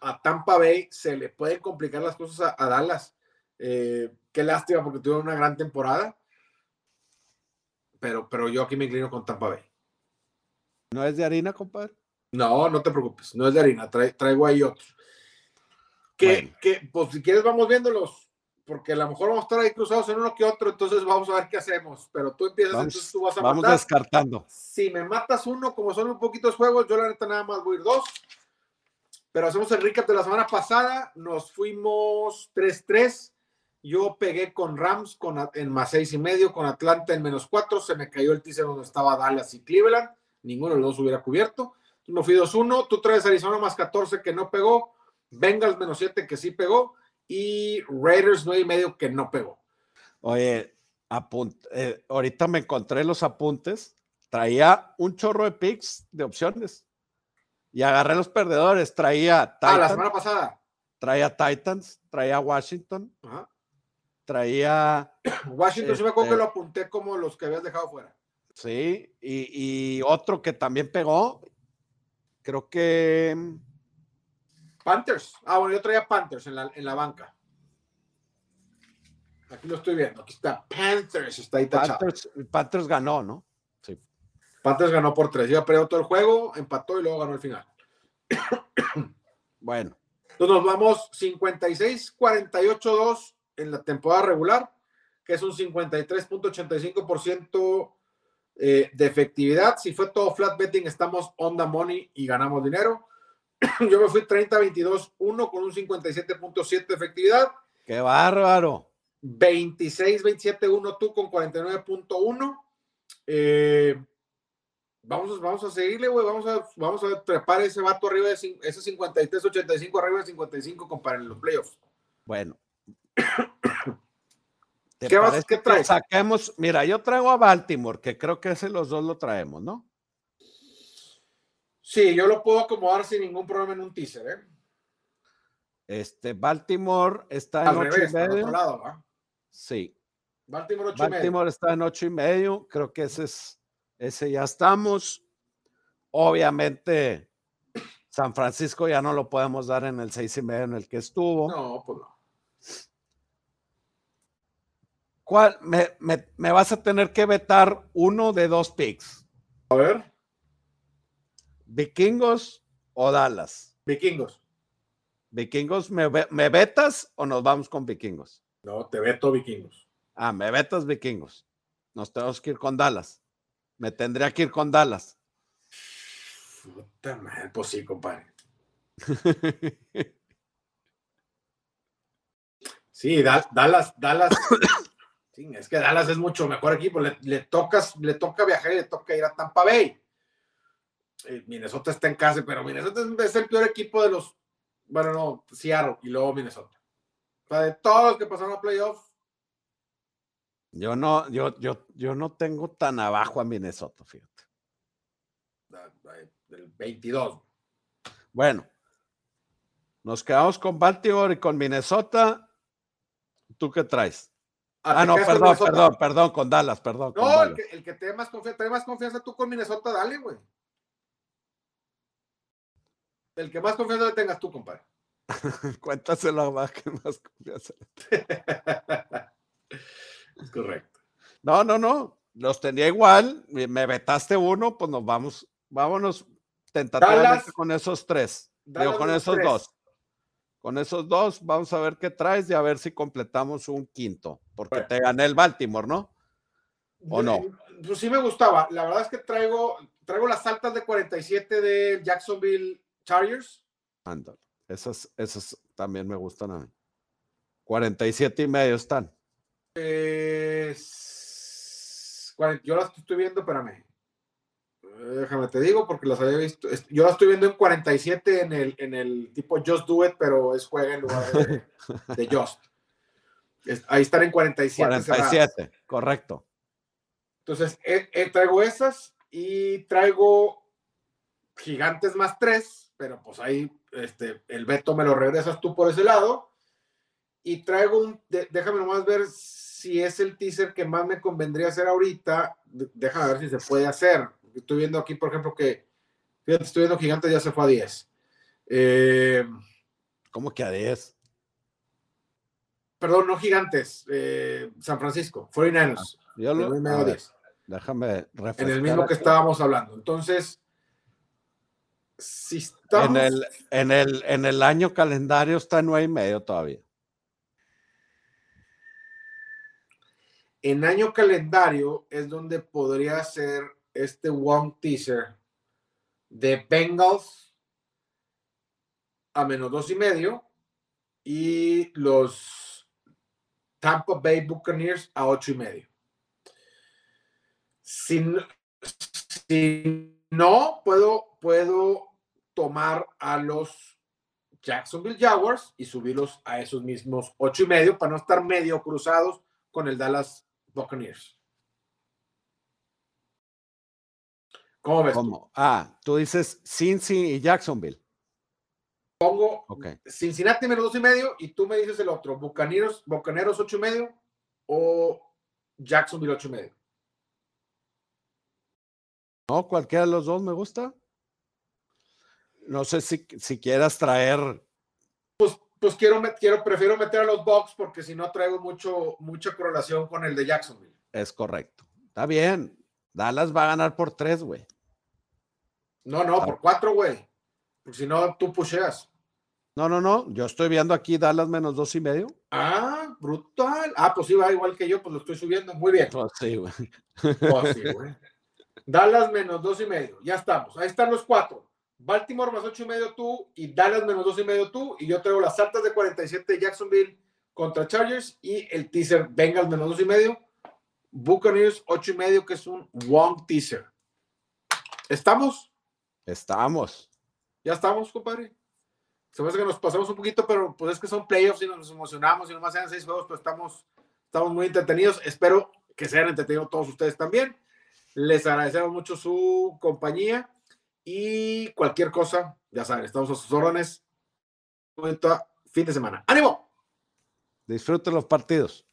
a Tampa Bay se le pueden complicar las cosas a, Dallas. Eh, qué lástima porque tuvo una gran temporada. Pero, pero yo aquí me inclino con Tampa Bay. ¿No es de harina, compadre? No, no te preocupes, no es de harina, traigo ahí otros. Que, que, pues si quieres vamos viéndolos porque a lo mejor vamos a estar ahí cruzados en uno que otro, entonces vamos a ver qué hacemos. Pero tú empiezas, entonces tú vas a Vamos descartando. Si me matas uno, como son un poquitos juegos, yo la neta nada más voy a ir dos. Pero hacemos el recap de la semana pasada. Nos fuimos 3-3. Yo pegué con Rams con, en más seis y medio, con Atlanta en menos cuatro. Se me cayó el teaser donde estaba Dallas y Cleveland. Ninguno de los dos hubiera cubierto. Me fui 2-1. Tú traes Arizona más 14 que no pegó. Bengals menos 7 que sí pegó y Raiders 9 y medio que no pegó. Oye, eh, ahorita me encontré los apuntes, traía un chorro de picks de opciones y agarré los perdedores, traía Titans, ah, la semana pasada. Traía Titans, traía Washington, traía... Washington, sí me acuerdo que este lo apunté como los que habías dejado fuera. Sí, y, y otro que también pegó, creo que Panthers. Ah, bueno, yo traía Panthers en la, en la banca. Aquí lo estoy viendo. Aquí está Panthers. Está ahí tachado. Panthers, ganó, ¿no? Sí. Panthers ganó por tres. Iba perdió todo el juego, empató y luego ganó el final. bueno. Entonces nos vamos 56-48-2 en la temporada regular, que es un 53.85% eh, de efectividad. Si fue todo flat betting, estamos on the money y ganamos dinero. Yo me fui 30-22-1 con un 57.7 de efectividad. ¡Qué bárbaro! 26-27-1 tú con 49.1. Eh, vamos, vamos a seguirle, güey. Vamos a, vamos a trepar ese vato arriba de ese 53-85 arriba de 55 compadre, en los playoffs. Bueno. ¿Qué, vas, ¿Qué traes? Saquemos, mira, yo traigo a Baltimore, que creo que ese los dos lo traemos, ¿no? Sí, yo lo puedo acomodar sin ningún problema en un teaser, ¿eh? Este, Baltimore está en ocho y medio. Lado, Sí. Baltimore ocho Baltimore está en ocho y medio. Creo que ese es, ese ya estamos. Obviamente, San Francisco ya no lo podemos dar en el seis y medio en el que estuvo. No, pues no. ¿Cuál? Me, me, me vas a tener que vetar uno de dos picks. A ver. ¿Vikingos o Dallas? Vikingos. ¿Vikingos me, me vetas o nos vamos con vikingos? No, te veto vikingos. Ah, me vetas vikingos. Nos tenemos que ir con Dallas. Me tendría que ir con Dallas. Puta madre, pues sí, compadre. sí, Dallas, Dallas. sí, es que Dallas es mucho mejor equipo. Le, le, tocas, le toca viajar y le toca ir a Tampa Bay. Eh, Minnesota está en casa, pero Minnesota es, el peor equipo de los, bueno, no, Seattle y luego Minnesota. O sea, de todos los que pasaron a playoffs. Yo no, yo, yo, yo no tengo tan abajo a Minnesota, fíjate. del 22. Bueno, nos quedamos con Baltimore y con Minnesota. ¿Tú qué traes? Ah, no, perdón, perdón, perdón, con Dallas, perdón. No, El, que, el, que, te dé más confianza, te más confianza tú con Minnesota, dale, güey. El que más confianza le tengas tú, compadre. Cuéntaselo a más que más confianza. es correcto. No, no, no. Los tenía igual. Me vetaste uno, pues nos vamos, vámonos tentativamente con esos tres. Digo, con esos dos. Con esos dos, vamos a ver qué traes y a ver si completamos un quinto, porque te gané el Baltimore, ¿no? ¿O no? Pues sí me gustaba. La verdad es que traigo, traigo las altas de 47 de Jacksonville Chargers. Ándale. Esas, esas también me gustan a mí. 47 y medio están. yo las estoy viendo, espérame. Déjame te digo porque las había visto. Yo la estoy viendo en 47 en el, en el tipo Just Do It, pero es juega en lugar de, Just. ahí están en 47. 47, correcto. Entonces, eh, eh, traigo esas y traigo gigantes más tres, pero pues ahí este, el veto me lo regresas tú por ese lado. Y traigo un, déjame nomás ver si es el teaser que más me convendría hacer ahorita. Déjame ver si se puede hacer Estoy viendo aquí, por ejemplo, que, fíjate, estoy viendo Gigantes ya se fue a 10. Eh, ¿Cómo que a 10? Perdón, no Gigantes, eh, San Francisco, 49ers. Ah, yo lo, a 10. Déjame En el mismo que estábamos hablando. Entonces, si estamos... En el, en el, en el año calendario está en 9 y medio todavía. En año calendario es donde podría ser este one teaser de Bengals a menos dos y medio y los Tampa Bay Buccaneers a ocho y medio. Si, no, puedo, puedo tomar a los Jacksonville Jaguars y subirlos a esos mismos ocho y medio para no estar medio cruzados con el Dallas Buccaneers. ¿Cómo ves? Ah, tú dices Cincy y Jacksonville. Pongo Cincinnati menos dos y medio y tú me dices el otro, Bucaneros, Bucaneros ocho y medio o Jacksonville ocho y medio. No, cualquiera de los dos me gusta. No sé si, si quieras traer. Pues, pues quiero, quiero, prefiero meter a los Bucks porque si no traigo mucho, mucha correlación con el de Jacksonville. Es correcto. Está bien. Dallas va a ganar por tres, güey. No, no, por cuatro, güey. Porque si no, tú pusheas. No, no, no. Yo estoy viendo aquí Dallas menos dos y medio. Ah, brutal. Ah, pues sí, va igual que yo, pues lo estoy subiendo. Muy bien. Pues sí, güey. Pues sí, güey. Dallas menos dos y medio. Ya estamos. Ahí están los cuatro. Baltimore más ocho y medio tú y Dallas menos dos y medio tú. Y yo traigo las altas de 47 de Jacksonville contra Chargers y el teaser Bengals menos dos y medio. Buccaneers ocho y medio, que es un Wong teaser. ¿Estamos? Estamos. Ya estamos, compadre. Se me hace que nos pasamos un poquito, pero pues es que son playoffs y nos emocionamos y nomás sean seis juegos, pero estamos, estamos muy entretenidos. Espero que se hayan entretenido todos ustedes también. Les agradecemos mucho su compañía y cualquier cosa, ya saben, estamos a sus órdenes. Fin de semana. ¡Ánimo! Disfruten los partidos.